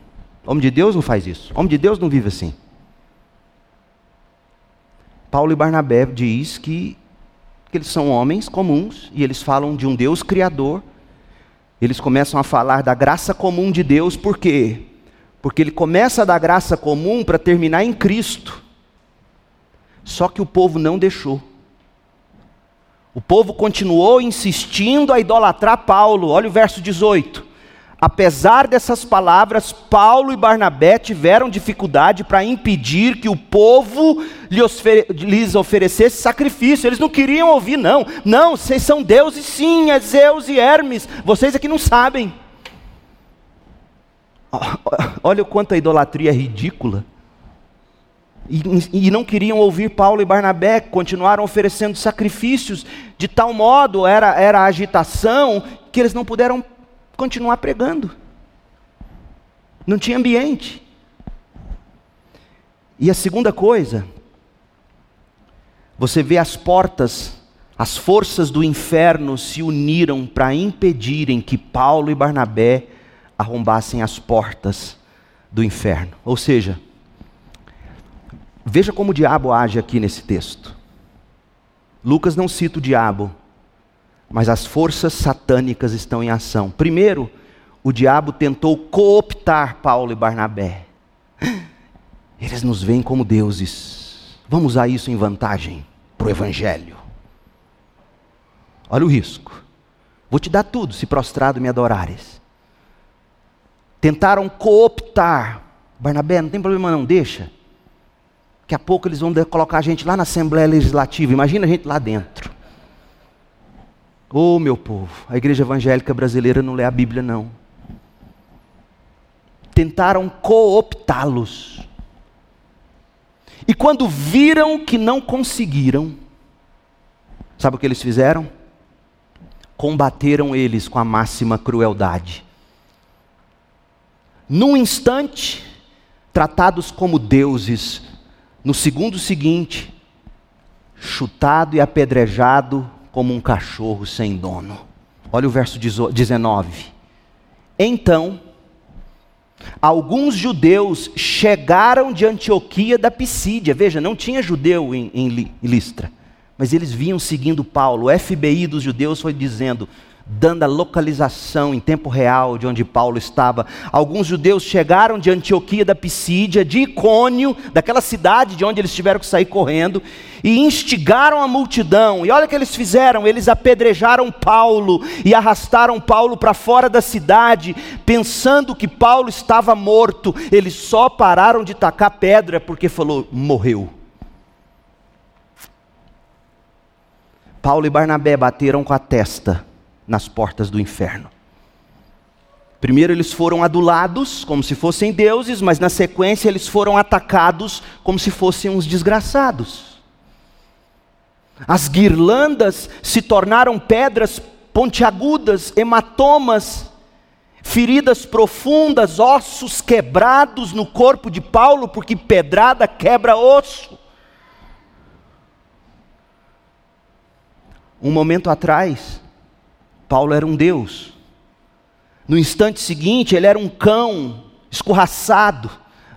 Homem de Deus não faz isso. Homem de Deus não vive assim. Paulo e Barnabé diz que, que eles são homens comuns e eles falam de um Deus criador. Eles começam a falar da graça comum de Deus, por quê? Porque ele começa da graça comum para terminar em Cristo. Só que o povo não deixou. O povo continuou insistindo a idolatrar Paulo. Olha o verso 18. Apesar dessas palavras, Paulo e Barnabé tiveram dificuldade para impedir que o povo lhes oferecesse sacrifício. Eles não queriam ouvir, não. Não, vocês são deuses, sim, é Zeus e Hermes. Vocês aqui não sabem. Olha o quanto a idolatria é ridícula. E, e, não queriam ouvir Paulo e Barnabé, continuaram oferecendo sacrifícios, de tal modo era, era a agitação que eles não puderam continuar pregando. Não tinha ambiente. E a segunda coisa, você vê as portas, as forças do inferno se uniram para impedirem que Paulo e Barnabé arrombassem as portas do inferno. Ou seja, veja como o diabo age aqui nesse texto. Lucas não cita o diabo, mas as forças satânicas estão em ação. Primeiro, o diabo tentou cooptar Paulo e Barnabé. (gasps) Eles nos veem como deuses. Vamos usar isso em vantagem para o Evangelho. Olha o risco. Vou te dar tudo se prostrado me adorares. Tentaram cooptar. Barnabé, não tem problema não, deixa. Daqui a pouco eles vão colocar a gente lá na Assembleia Legislativa. Imagina a gente lá dentro. Ô oh, meu povo, a igreja evangélica brasileira não lê a Bíblia, não. Tentaram cooptá-los. E quando viram que não conseguiram, sabe o que eles fizeram? Combateram eles com a máxima crueldade. Num instante, tratados como deuses, no segundo seguinte, chutado e apedrejado como um cachorro sem dono. Olha o verso 19. Então, alguns judeus chegaram de Antioquia da Pisídia. Veja, não tinha judeu em, em Listra, mas eles vinham seguindo Paulo. O FBI dos judeus foi dizendo: dando a localização em tempo real de onde Paulo estava. Alguns judeus chegaram de Antioquia da Pisídia, de Icônio, daquela cidade de onde eles tiveram que sair correndo, e instigaram a multidão. E olha o que eles fizeram: eles apedrejaram Paulo e arrastaram Paulo para fora da cidade, pensando que Paulo estava morto. Eles só pararam de tacar pedra porque falou: morreu. Paulo e Barnabé bateram com a testa nas portas do inferno. Primeiro eles foram adulados como se fossem deuses, mas na sequência eles foram atacados como se fossem uns desgraçados. As guirlandas se tornaram pedras pontiagudas, hematomas, feridas profundas, ossos quebrados no corpo de Paulo, porque pedrada quebra osso. Um momento atrás, Paulo era um Deus. No instante seguinte, ele era um cão escorraçado,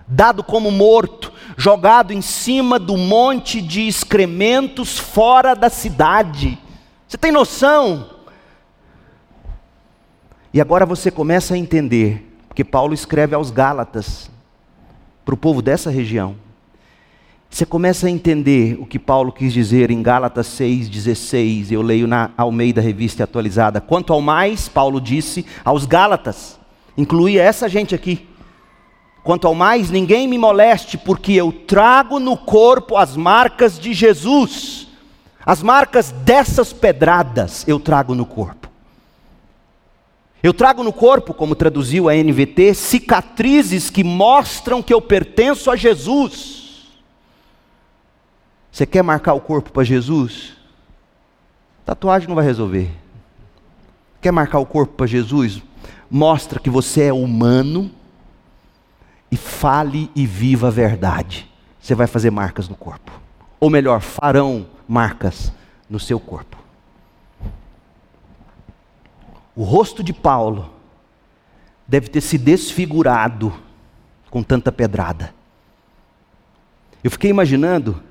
dado como morto, jogado em cima do monte de excrementos fora da cidade. Você tem noção? E agora você começa a entender, porque Paulo escreve aos Gálatas, para o povo dessa região. Você começa a entender o que Paulo quis dizer em Gálatas 6,16. Eu leio na Almeida Revista Atualizada. Quanto ao mais, Paulo disse aos Gálatas, incluía essa gente aqui. Quanto ao mais, ninguém me moleste, porque eu trago no corpo as marcas de Jesus. As marcas dessas pedradas eu trago no corpo. Eu trago no corpo, como traduziu a NVT, cicatrizes que mostram que eu pertenço a Jesus. Você quer marcar o corpo para Jesus? Tatuagem não vai resolver. Quer marcar o corpo para Jesus? Mostra que você é humano e fale e viva a verdade. Você vai fazer marcas no corpo. Ou melhor, farão marcas no seu corpo. O rosto de Paulo deve ter se desfigurado com tanta pedrada. Eu fiquei imaginando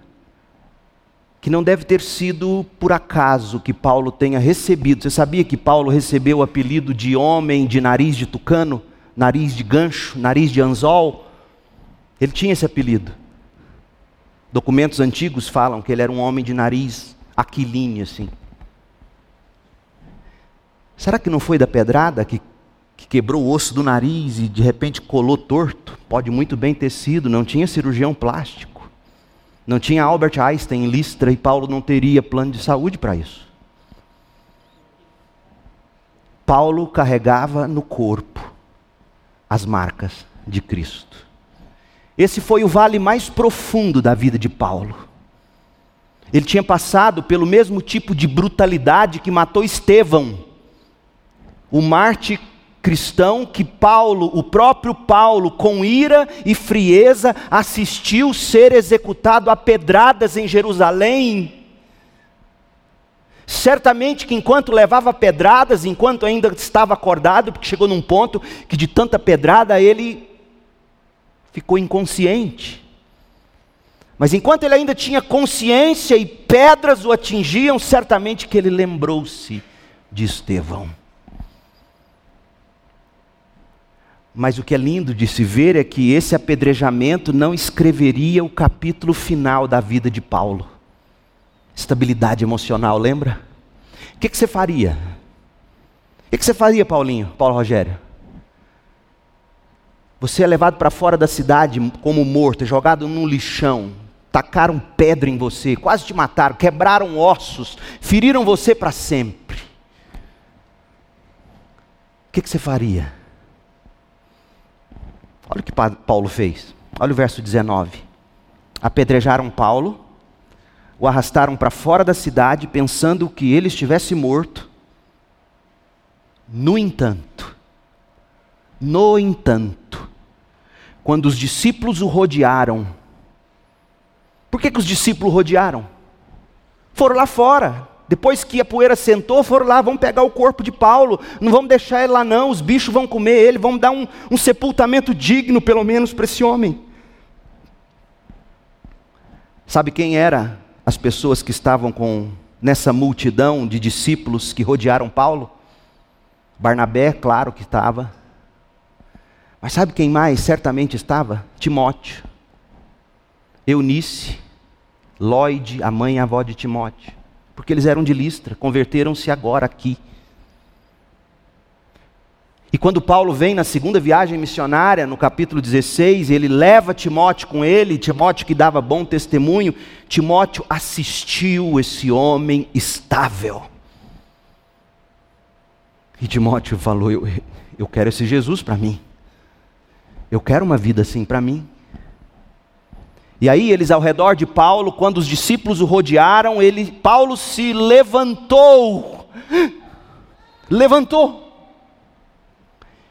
que não deve ter sido por acaso que Paulo tenha recebido. Você sabia que Paulo recebeu o apelido de homem de nariz de tucano, nariz de gancho, nariz de anzol? Ele tinha esse apelido. Documentos antigos falam que ele era um homem de nariz aquilíneo assim. Será que não foi da pedrada que, que quebrou o osso do nariz e de repente colou torto? Pode muito bem ter sido, não tinha cirurgião plástico. Não tinha Albert Einstein em Listra e Paulo não teria plano de saúde para isso. Paulo carregava no corpo as marcas de Cristo. Esse foi o vale mais profundo da vida de Paulo. Ele tinha passado pelo mesmo tipo de brutalidade que matou Estevão, o Marte cristão que Paulo, o próprio Paulo, com ira e frieza, assistiu ser executado a pedradas em Jerusalém Certamente que enquanto levava pedradas, enquanto ainda estava acordado, porque chegou num ponto que de tanta pedrada ele ficou inconsciente. Mas enquanto ele ainda tinha consciência e pedras o atingiam, certamente que ele lembrou-se de Estevão. Mas o que é lindo de se ver é que esse apedrejamento não escreveria o capítulo final da vida de Paulo estabilidade emocional, lembra? O que, que você faria? O que, que você faria, Paulinho, Paulo Rogério? Você é levado para fora da cidade como morto, jogado num lixão, tacaram pedra em você, quase te mataram, quebraram ossos, feriram você para sempre. O que, que você faria? Olha o que Paulo fez. Olha o verso 19. Apedrejaram Paulo, o arrastaram para fora da cidade, pensando que ele estivesse morto. No entanto, no entanto, quando os discípulos o rodearam, por que, que os discípulos rodearam? Foram lá fora, depois que a poeira sentou, foram lá, vamos pegar o corpo de Paulo, não vamos deixar ele lá não, os bichos vão comer ele, vamos dar um, um sepultamento digno, pelo menos, para esse homem. Sabe quem era as pessoas que estavam com nessa multidão de discípulos que rodearam Paulo? Barnabé, claro que estava. Mas sabe quem mais certamente estava? Timóteo. Eunice, Lloyd, a mãe e a avó de Timóteo. Porque eles eram de Listra, converteram-se agora aqui. E quando Paulo vem na segunda viagem missionária, no capítulo 16, ele leva Timóteo com ele, Timóteo que dava bom testemunho, Timóteo assistiu esse homem estável. E Timóteo falou: Eu, eu quero esse Jesus para mim, eu quero uma vida assim para mim. E aí eles ao redor de Paulo, quando os discípulos o rodearam, ele, Paulo se levantou, levantou.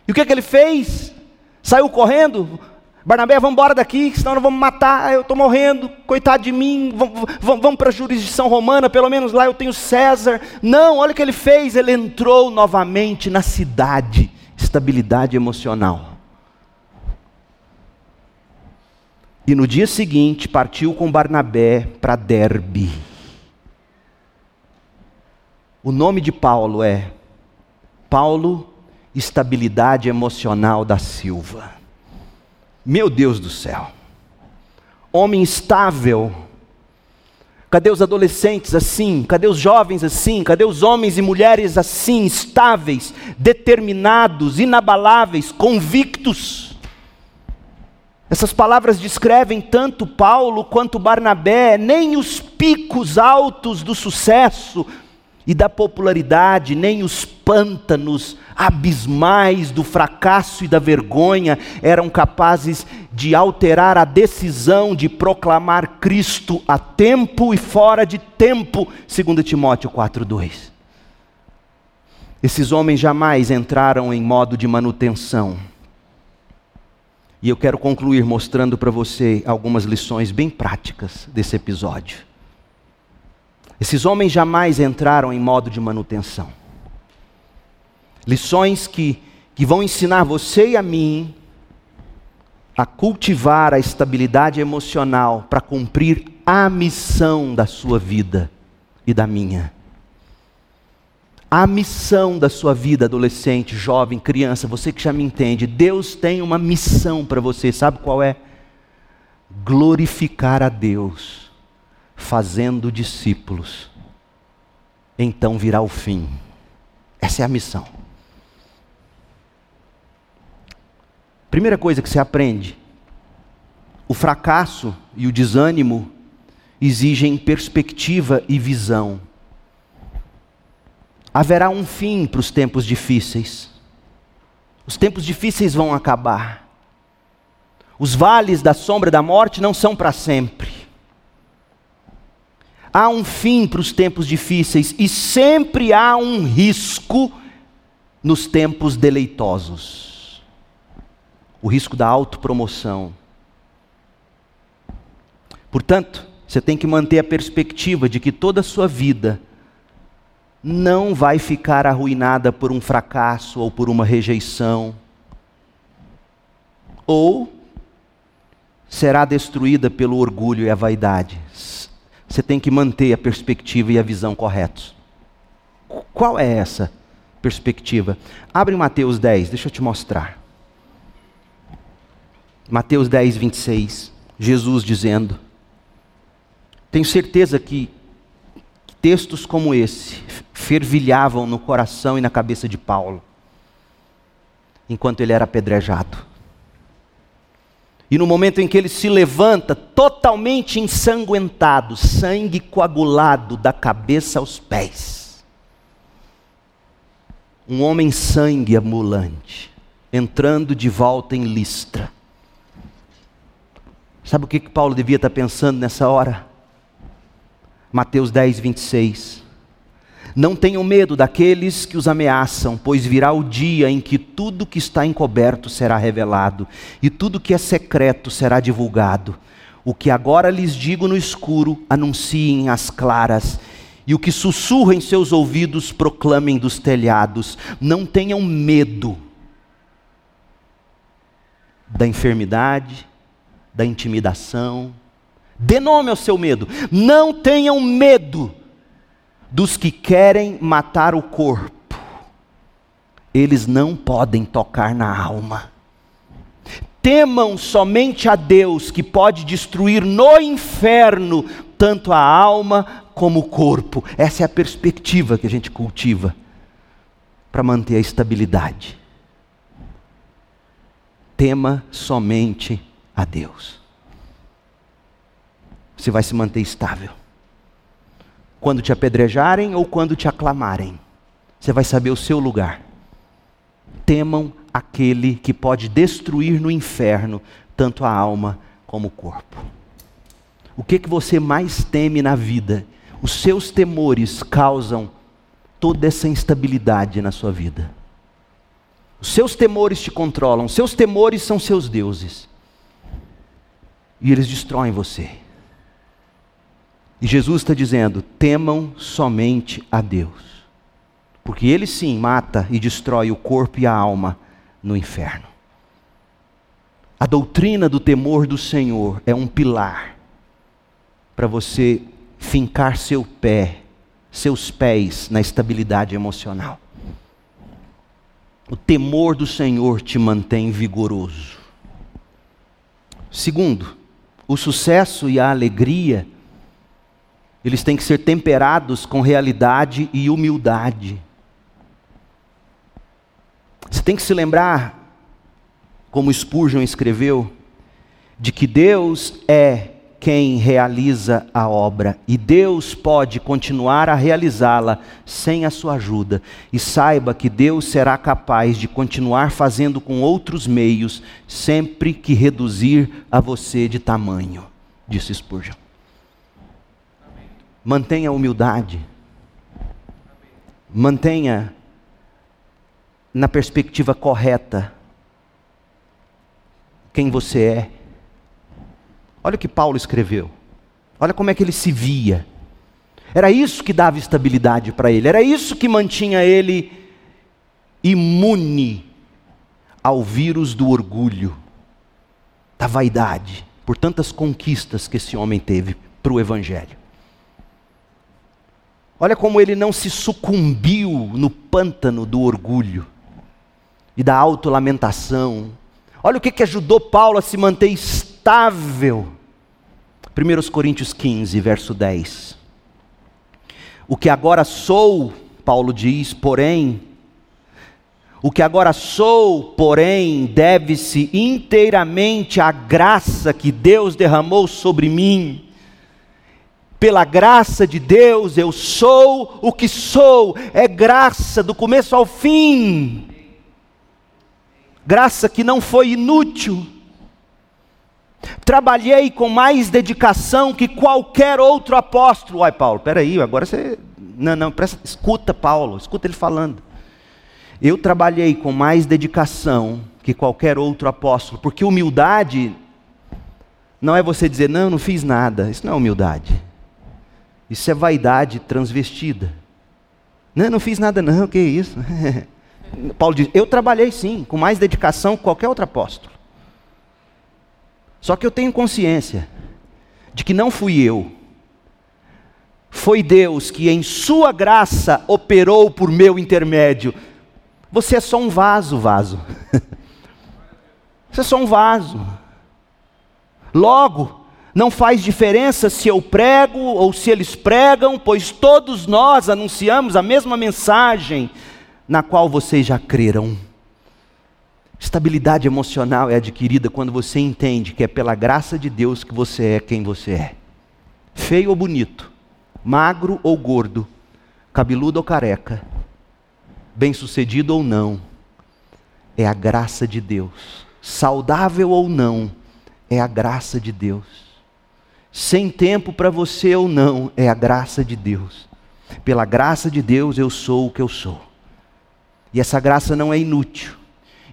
E o que, que ele fez? Saiu correndo. Barnabé, vamos embora daqui, senão nós vamos matar, eu estou morrendo, coitado de mim, vamos, vamos para a jurisdição romana, pelo menos lá eu tenho César. Não, olha o que ele fez, ele entrou novamente na cidade, estabilidade emocional. E no dia seguinte partiu com Barnabé para Derbe. O nome de Paulo é Paulo estabilidade emocional da Silva. Meu Deus do céu. Homem estável. Cadê os adolescentes assim? Cadê os jovens assim? Cadê os homens e mulheres assim, estáveis, determinados, inabaláveis, convictos? Essas palavras descrevem tanto Paulo quanto Barnabé, nem os picos altos do sucesso e da popularidade, nem os pântanos abismais do fracasso e da vergonha eram capazes de alterar a decisão de proclamar Cristo a tempo e fora de tempo, segundo Timóteo 4:2. Esses homens jamais entraram em modo de manutenção. E eu quero concluir mostrando para você algumas lições bem práticas desse episódio. Esses homens jamais entraram em modo de manutenção. Lições que, que vão ensinar você e a mim a cultivar a estabilidade emocional para cumprir a missão da sua vida e da minha. A missão da sua vida, adolescente, jovem, criança, você que já me entende, Deus tem uma missão para você, sabe qual é? Glorificar a Deus, fazendo discípulos. Então virá o fim Essa é a missão. Primeira coisa que você aprende: o fracasso e o desânimo exigem perspectiva e visão. Haverá um fim para os tempos difíceis. Os tempos difíceis vão acabar. Os vales da sombra da morte não são para sempre. Há um fim para os tempos difíceis e sempre há um risco nos tempos deleitosos. O risco da autopromoção. Portanto, você tem que manter a perspectiva de que toda a sua vida não vai ficar arruinada por um fracasso ou por uma rejeição. Ou será destruída pelo orgulho e a vaidade. Você tem que manter a perspectiva e a visão corretos. Qual é essa perspectiva? Abre Mateus 10, deixa eu te mostrar. Mateus 10, 26. Jesus dizendo: Tenho certeza que textos como esse fervilhavam no coração e na cabeça de Paulo, enquanto ele era apedrejado. E no momento em que ele se levanta, totalmente ensanguentado, sangue coagulado da cabeça aos pés. Um homem sangue ambulante, entrando de volta em Listra. Sabe o que, que Paulo devia estar pensando nessa hora? Mateus 10, 26. Não tenham medo daqueles que os ameaçam, pois virá o dia em que tudo que está encoberto será revelado, e tudo que é secreto será divulgado. O que agora lhes digo no escuro, anunciem às claras, e o que sussurra em seus ouvidos, proclamem dos telhados. Não tenham medo da enfermidade, da intimidação. Dê nome ao seu medo. Não tenham medo dos que querem matar o corpo, eles não podem tocar na alma. Temam somente a Deus, que pode destruir no inferno tanto a alma como o corpo. Essa é a perspectiva que a gente cultiva para manter a estabilidade. Tema somente a Deus. Você vai se manter estável quando te apedrejarem ou quando te aclamarem. Você vai saber o seu lugar. Temam aquele que pode destruir no inferno tanto a alma como o corpo. O que que você mais teme na vida? Os seus temores causam toda essa instabilidade na sua vida. Os seus temores te controlam, seus temores são seus deuses. E eles destroem você. E Jesus está dizendo: temam somente a Deus, porque Ele sim mata e destrói o corpo e a alma no inferno. A doutrina do temor do Senhor é um pilar para você fincar seu pé, seus pés na estabilidade emocional. O temor do Senhor te mantém vigoroso. Segundo, o sucesso e a alegria eles têm que ser temperados com realidade e humildade. Você tem que se lembrar, como Spurgeon escreveu, de que Deus é quem realiza a obra e Deus pode continuar a realizá-la sem a sua ajuda. E saiba que Deus será capaz de continuar fazendo com outros meios sempre que reduzir a você de tamanho, disse Spurgeon. Mantenha a humildade. Mantenha na perspectiva correta quem você é. Olha o que Paulo escreveu. Olha como é que ele se via. Era isso que dava estabilidade para ele, era isso que mantinha ele imune ao vírus do orgulho, da vaidade, por tantas conquistas que esse homem teve para o Evangelho. Olha como ele não se sucumbiu no pântano do orgulho e da autolamentação. Olha o que, que ajudou Paulo a se manter estável. 1 Coríntios 15, verso 10. O que agora sou, Paulo diz, porém, O que agora sou, porém, deve-se inteiramente à graça que Deus derramou sobre mim. Pela graça de Deus eu sou o que sou, é graça do começo ao fim. Graça que não foi inútil. Trabalhei com mais dedicação que qualquer outro apóstolo. Ai, Paulo, peraí, agora você. Não, não, presta, escuta Paulo, escuta ele falando. Eu trabalhei com mais dedicação que qualquer outro apóstolo, porque humildade não é você dizer, não, não fiz nada. Isso não é humildade. Isso é vaidade transvestida. Não, não fiz nada, não, que isso. (laughs) Paulo diz: Eu trabalhei sim, com mais dedicação que qualquer outro apóstolo. Só que eu tenho consciência de que não fui eu, foi Deus que, em Sua graça, operou por meu intermédio. Você é só um vaso, vaso. (laughs) Você é só um vaso. Logo, não faz diferença se eu prego ou se eles pregam, pois todos nós anunciamos a mesma mensagem na qual vocês já creram. Estabilidade emocional é adquirida quando você entende que é pela graça de Deus que você é quem você é. Feio ou bonito, magro ou gordo, cabeludo ou careca, bem-sucedido ou não, é a graça de Deus. Saudável ou não, é a graça de Deus. Sem tempo para você ou não, é a graça de Deus. Pela graça de Deus eu sou o que eu sou. E essa graça não é inútil.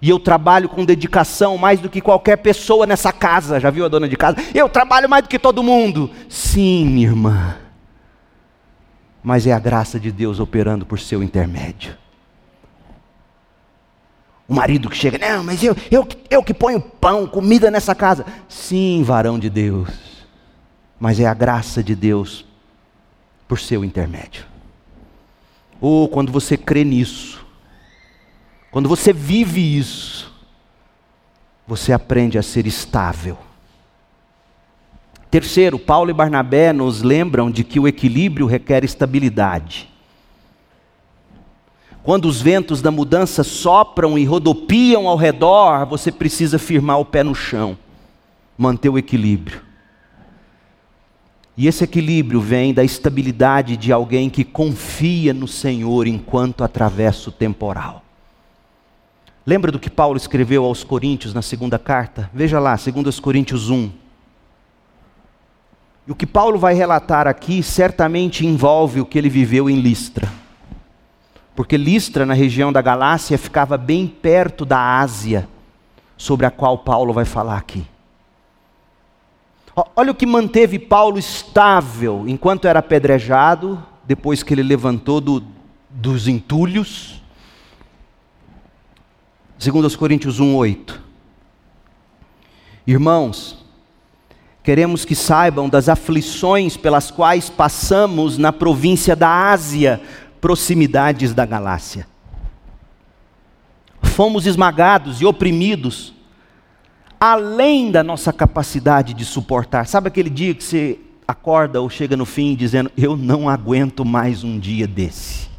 E eu trabalho com dedicação mais do que qualquer pessoa nessa casa. Já viu a dona de casa? Eu trabalho mais do que todo mundo. Sim, minha irmã. Mas é a graça de Deus operando por seu intermédio. O marido que chega, não, mas eu, eu, eu que ponho pão, comida nessa casa. Sim, varão de Deus. Mas é a graça de Deus por seu intermédio. Ou oh, quando você crê nisso, quando você vive isso, você aprende a ser estável. Terceiro, Paulo e Barnabé nos lembram de que o equilíbrio requer estabilidade. Quando os ventos da mudança sopram e rodopiam ao redor, você precisa firmar o pé no chão, manter o equilíbrio. E esse equilíbrio vem da estabilidade de alguém que confia no Senhor enquanto atravessa o temporal. Lembra do que Paulo escreveu aos Coríntios na segunda carta? Veja lá, 2 Coríntios 1. E o que Paulo vai relatar aqui certamente envolve o que ele viveu em Listra. Porque Listra, na região da Galácia, ficava bem perto da Ásia, sobre a qual Paulo vai falar aqui. Olha o que manteve Paulo estável enquanto era apedrejado, depois que ele levantou do, dos entulhos 2 Coríntios 1, 8. Irmãos, queremos que saibam das aflições pelas quais passamos na província da Ásia, proximidades da Galácia. Fomos esmagados e oprimidos, além da nossa capacidade de suportar. Sabe aquele dia que você acorda ou chega no fim dizendo: Eu não aguento mais um dia desse.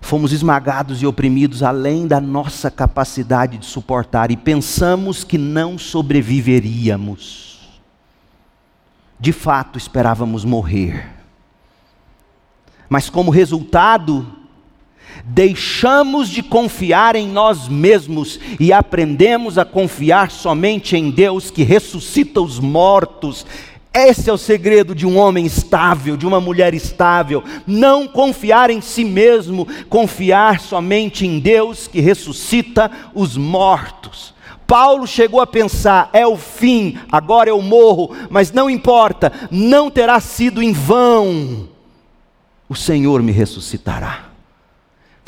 fomos esmagados e oprimidos além da nossa capacidade de suportar e pensamos que não sobreviveríamos. De fato, esperávamos morrer. Mas, como resultado, deixamos de confiar em nós mesmos e aprendemos a confiar somente em Deus que ressuscita os mortos esse é o segredo de um homem estável, de uma mulher estável. Não confiar em si mesmo, confiar somente em Deus que ressuscita os mortos. Paulo chegou a pensar: é o fim, agora eu morro, mas não importa, não terá sido em vão. O Senhor me ressuscitará.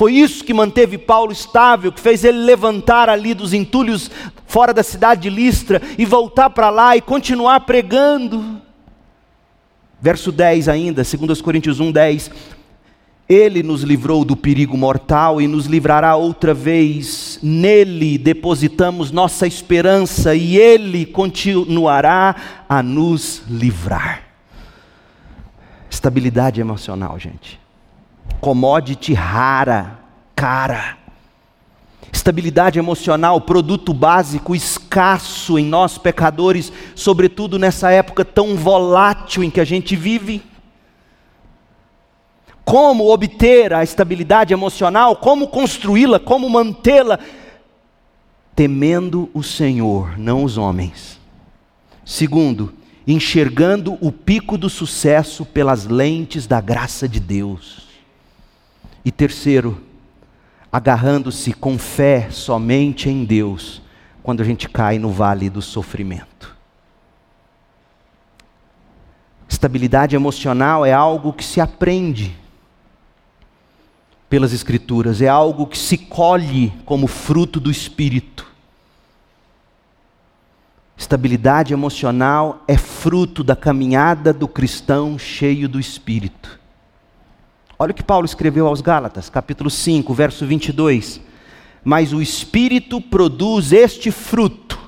Foi isso que manteve Paulo estável, que fez ele levantar ali dos entulhos fora da cidade de Listra e voltar para lá e continuar pregando. Verso 10 ainda, 2 Coríntios 1, 10. Ele nos livrou do perigo mortal e nos livrará outra vez. Nele depositamos nossa esperança e Ele continuará a nos livrar. Estabilidade emocional, gente. Commodity rara, cara. Estabilidade emocional, produto básico escasso em nós pecadores, sobretudo nessa época tão volátil em que a gente vive. Como obter a estabilidade emocional, como construí-la, como mantê-la, temendo o Senhor, não os homens. Segundo, enxergando o pico do sucesso pelas lentes da graça de Deus. E terceiro, agarrando-se com fé somente em Deus, quando a gente cai no vale do sofrimento. Estabilidade emocional é algo que se aprende pelas Escrituras, é algo que se colhe como fruto do Espírito. Estabilidade emocional é fruto da caminhada do cristão cheio do Espírito. Olha o que Paulo escreveu aos Gálatas, capítulo 5, verso 22. Mas o Espírito produz este fruto: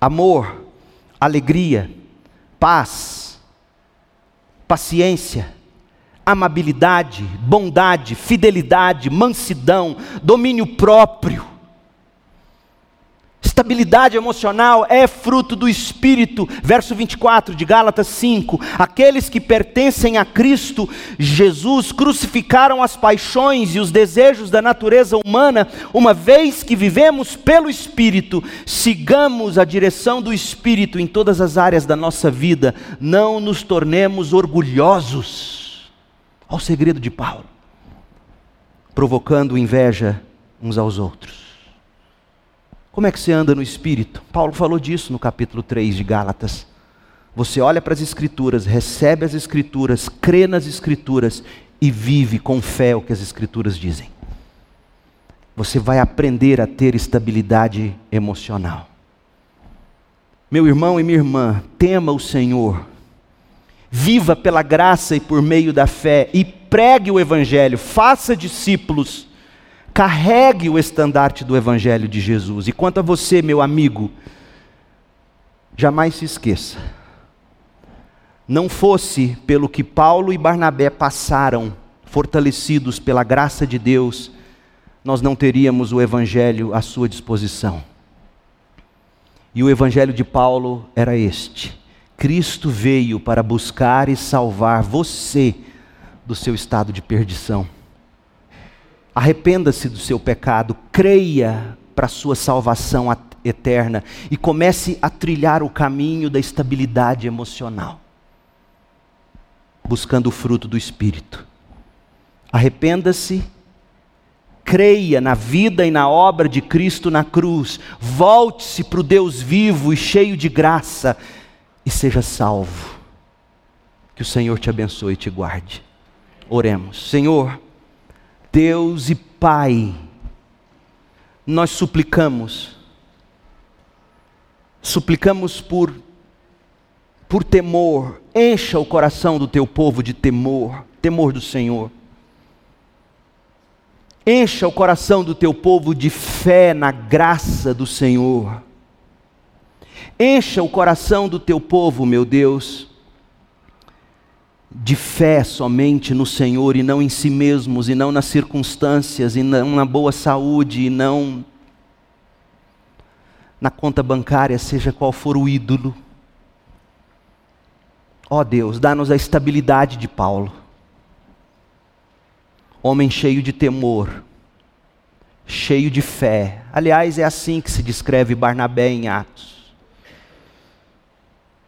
amor, alegria, paz, paciência, amabilidade, bondade, fidelidade, mansidão, domínio próprio. Estabilidade emocional é fruto do Espírito. Verso 24 de Gálatas 5: Aqueles que pertencem a Cristo Jesus crucificaram as paixões e os desejos da natureza humana, uma vez que vivemos pelo Espírito, sigamos a direção do Espírito em todas as áreas da nossa vida, não nos tornemos orgulhosos. Olha o segredo de Paulo, provocando inveja uns aos outros. Como é que você anda no espírito? Paulo falou disso no capítulo 3 de Gálatas. Você olha para as Escrituras, recebe as Escrituras, crê nas Escrituras e vive com fé o que as Escrituras dizem. Você vai aprender a ter estabilidade emocional. Meu irmão e minha irmã, tema o Senhor, viva pela graça e por meio da fé e pregue o Evangelho, faça discípulos Carregue o estandarte do Evangelho de Jesus. E quanto a você, meu amigo, jamais se esqueça. Não fosse pelo que Paulo e Barnabé passaram, fortalecidos pela graça de Deus, nós não teríamos o Evangelho à sua disposição. E o Evangelho de Paulo era este: Cristo veio para buscar e salvar você do seu estado de perdição. Arrependa-se do seu pecado, creia para a sua salvação eterna e comece a trilhar o caminho da estabilidade emocional, buscando o fruto do Espírito. Arrependa-se, creia na vida e na obra de Cristo na cruz, volte-se para o Deus vivo e cheio de graça e seja salvo. Que o Senhor te abençoe e te guarde. Oremos. Senhor, Deus e Pai, nós suplicamos, suplicamos por, por temor, encha o coração do teu povo de temor, temor do Senhor. Encha o coração do teu povo de fé na graça do Senhor. Encha o coração do teu povo, meu Deus, de fé somente no Senhor e não em si mesmos, e não nas circunstâncias, e não na boa saúde, e não na conta bancária, seja qual for o ídolo. Ó oh Deus, dá-nos a estabilidade de Paulo, homem cheio de temor, cheio de fé. Aliás, é assim que se descreve Barnabé em Atos.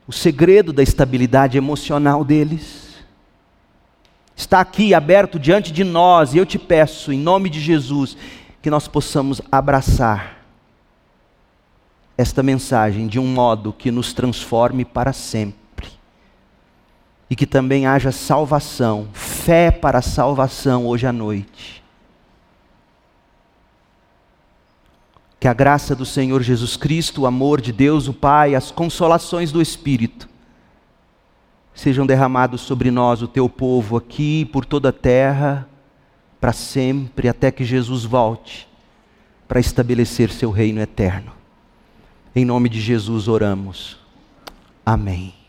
O segredo da estabilidade emocional deles está aqui aberto diante de nós, e eu te peço, em nome de Jesus, que nós possamos abraçar esta mensagem de um modo que nos transforme para sempre. E que também haja salvação, fé para salvação hoje à noite. Que a graça do Senhor Jesus Cristo, o amor de Deus, o Pai, as consolações do Espírito, sejam derramados sobre nós, o teu povo, aqui por toda a terra, para sempre, até que Jesus volte para estabelecer seu reino eterno. Em nome de Jesus oramos. Amém.